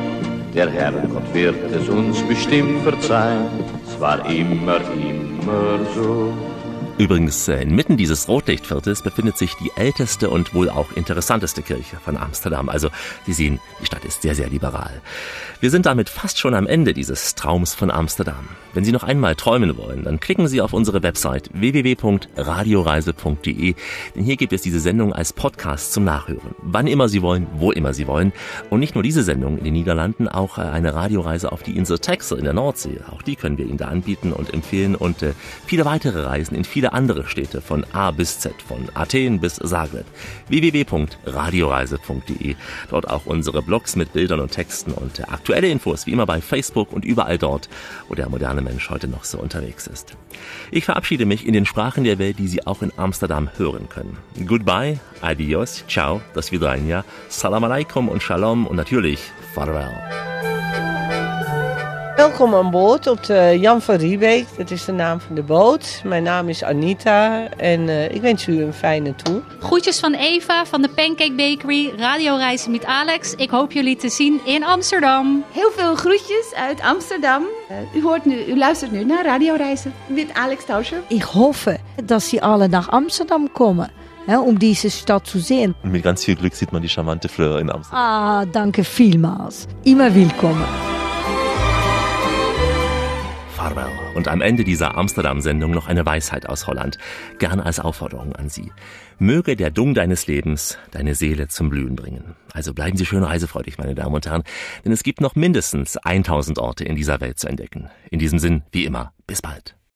Der Herrgott wird es uns bestimmt verzeihen, es war immer, immer so. Übrigens, äh, inmitten dieses Rotlichtviertels befindet sich die älteste und wohl auch interessanteste Kirche von Amsterdam. Also, Sie sehen, die Stadt ist sehr, sehr liberal. Wir sind damit fast schon am Ende dieses Traums von Amsterdam. Wenn Sie noch einmal träumen wollen, dann klicken Sie auf unsere Website www.radioreise.de, denn hier gibt es diese Sendung als Podcast zum Nachhören. Wann immer Sie wollen, wo immer Sie wollen. Und nicht nur diese Sendung in den Niederlanden, auch äh, eine Radioreise auf die Insel Texel in der Nordsee. Auch die können wir Ihnen da anbieten und empfehlen und äh, viele weitere Reisen in viele andere Städte von A bis Z, von Athen bis Zagreb. www.radioreise.de. Dort auch unsere Blogs mit Bildern und Texten und aktuelle Infos wie immer bei Facebook und überall dort, wo der moderne Mensch heute noch so unterwegs ist. Ich verabschiede mich in den Sprachen der Welt, die Sie auch in Amsterdam hören können. Goodbye, adios, ciao, das Wiedersehen, salam alaikum und shalom und natürlich farewell. Welkom aan boord op de Jan van Riebeek. Dat is de naam van de boot. Mijn naam is Anita en eh, ik wens u een fijne tour. Groetjes van Eva van de Pancake Bakery, radioreizen met Alex. Ik hoop jullie te zien in Amsterdam. Heel veel groetjes uit Amsterdam. Eh, u, hoort nu, u luistert nu naar Radioreizen met Alex Tauscher. Ich hoffe, dass Sie alle nach Amsterdam um diese Stadt zu sehen. Und mit ganz viel Glück sieht man die charmante Fleur in Amsterdam. Ah, danke vielmals. Immer willkommen. Farewell. Und am Ende dieser Amsterdam-Sendung noch eine Weisheit aus Holland. Gern als Aufforderung an Sie. Möge der Dung deines Lebens deine Seele zum Blühen bringen. Also bleiben Sie schön reisefreudig, meine Damen und Herren, denn es gibt noch mindestens 1000 Orte in dieser Welt zu entdecken. In diesem Sinn, wie immer, bis bald.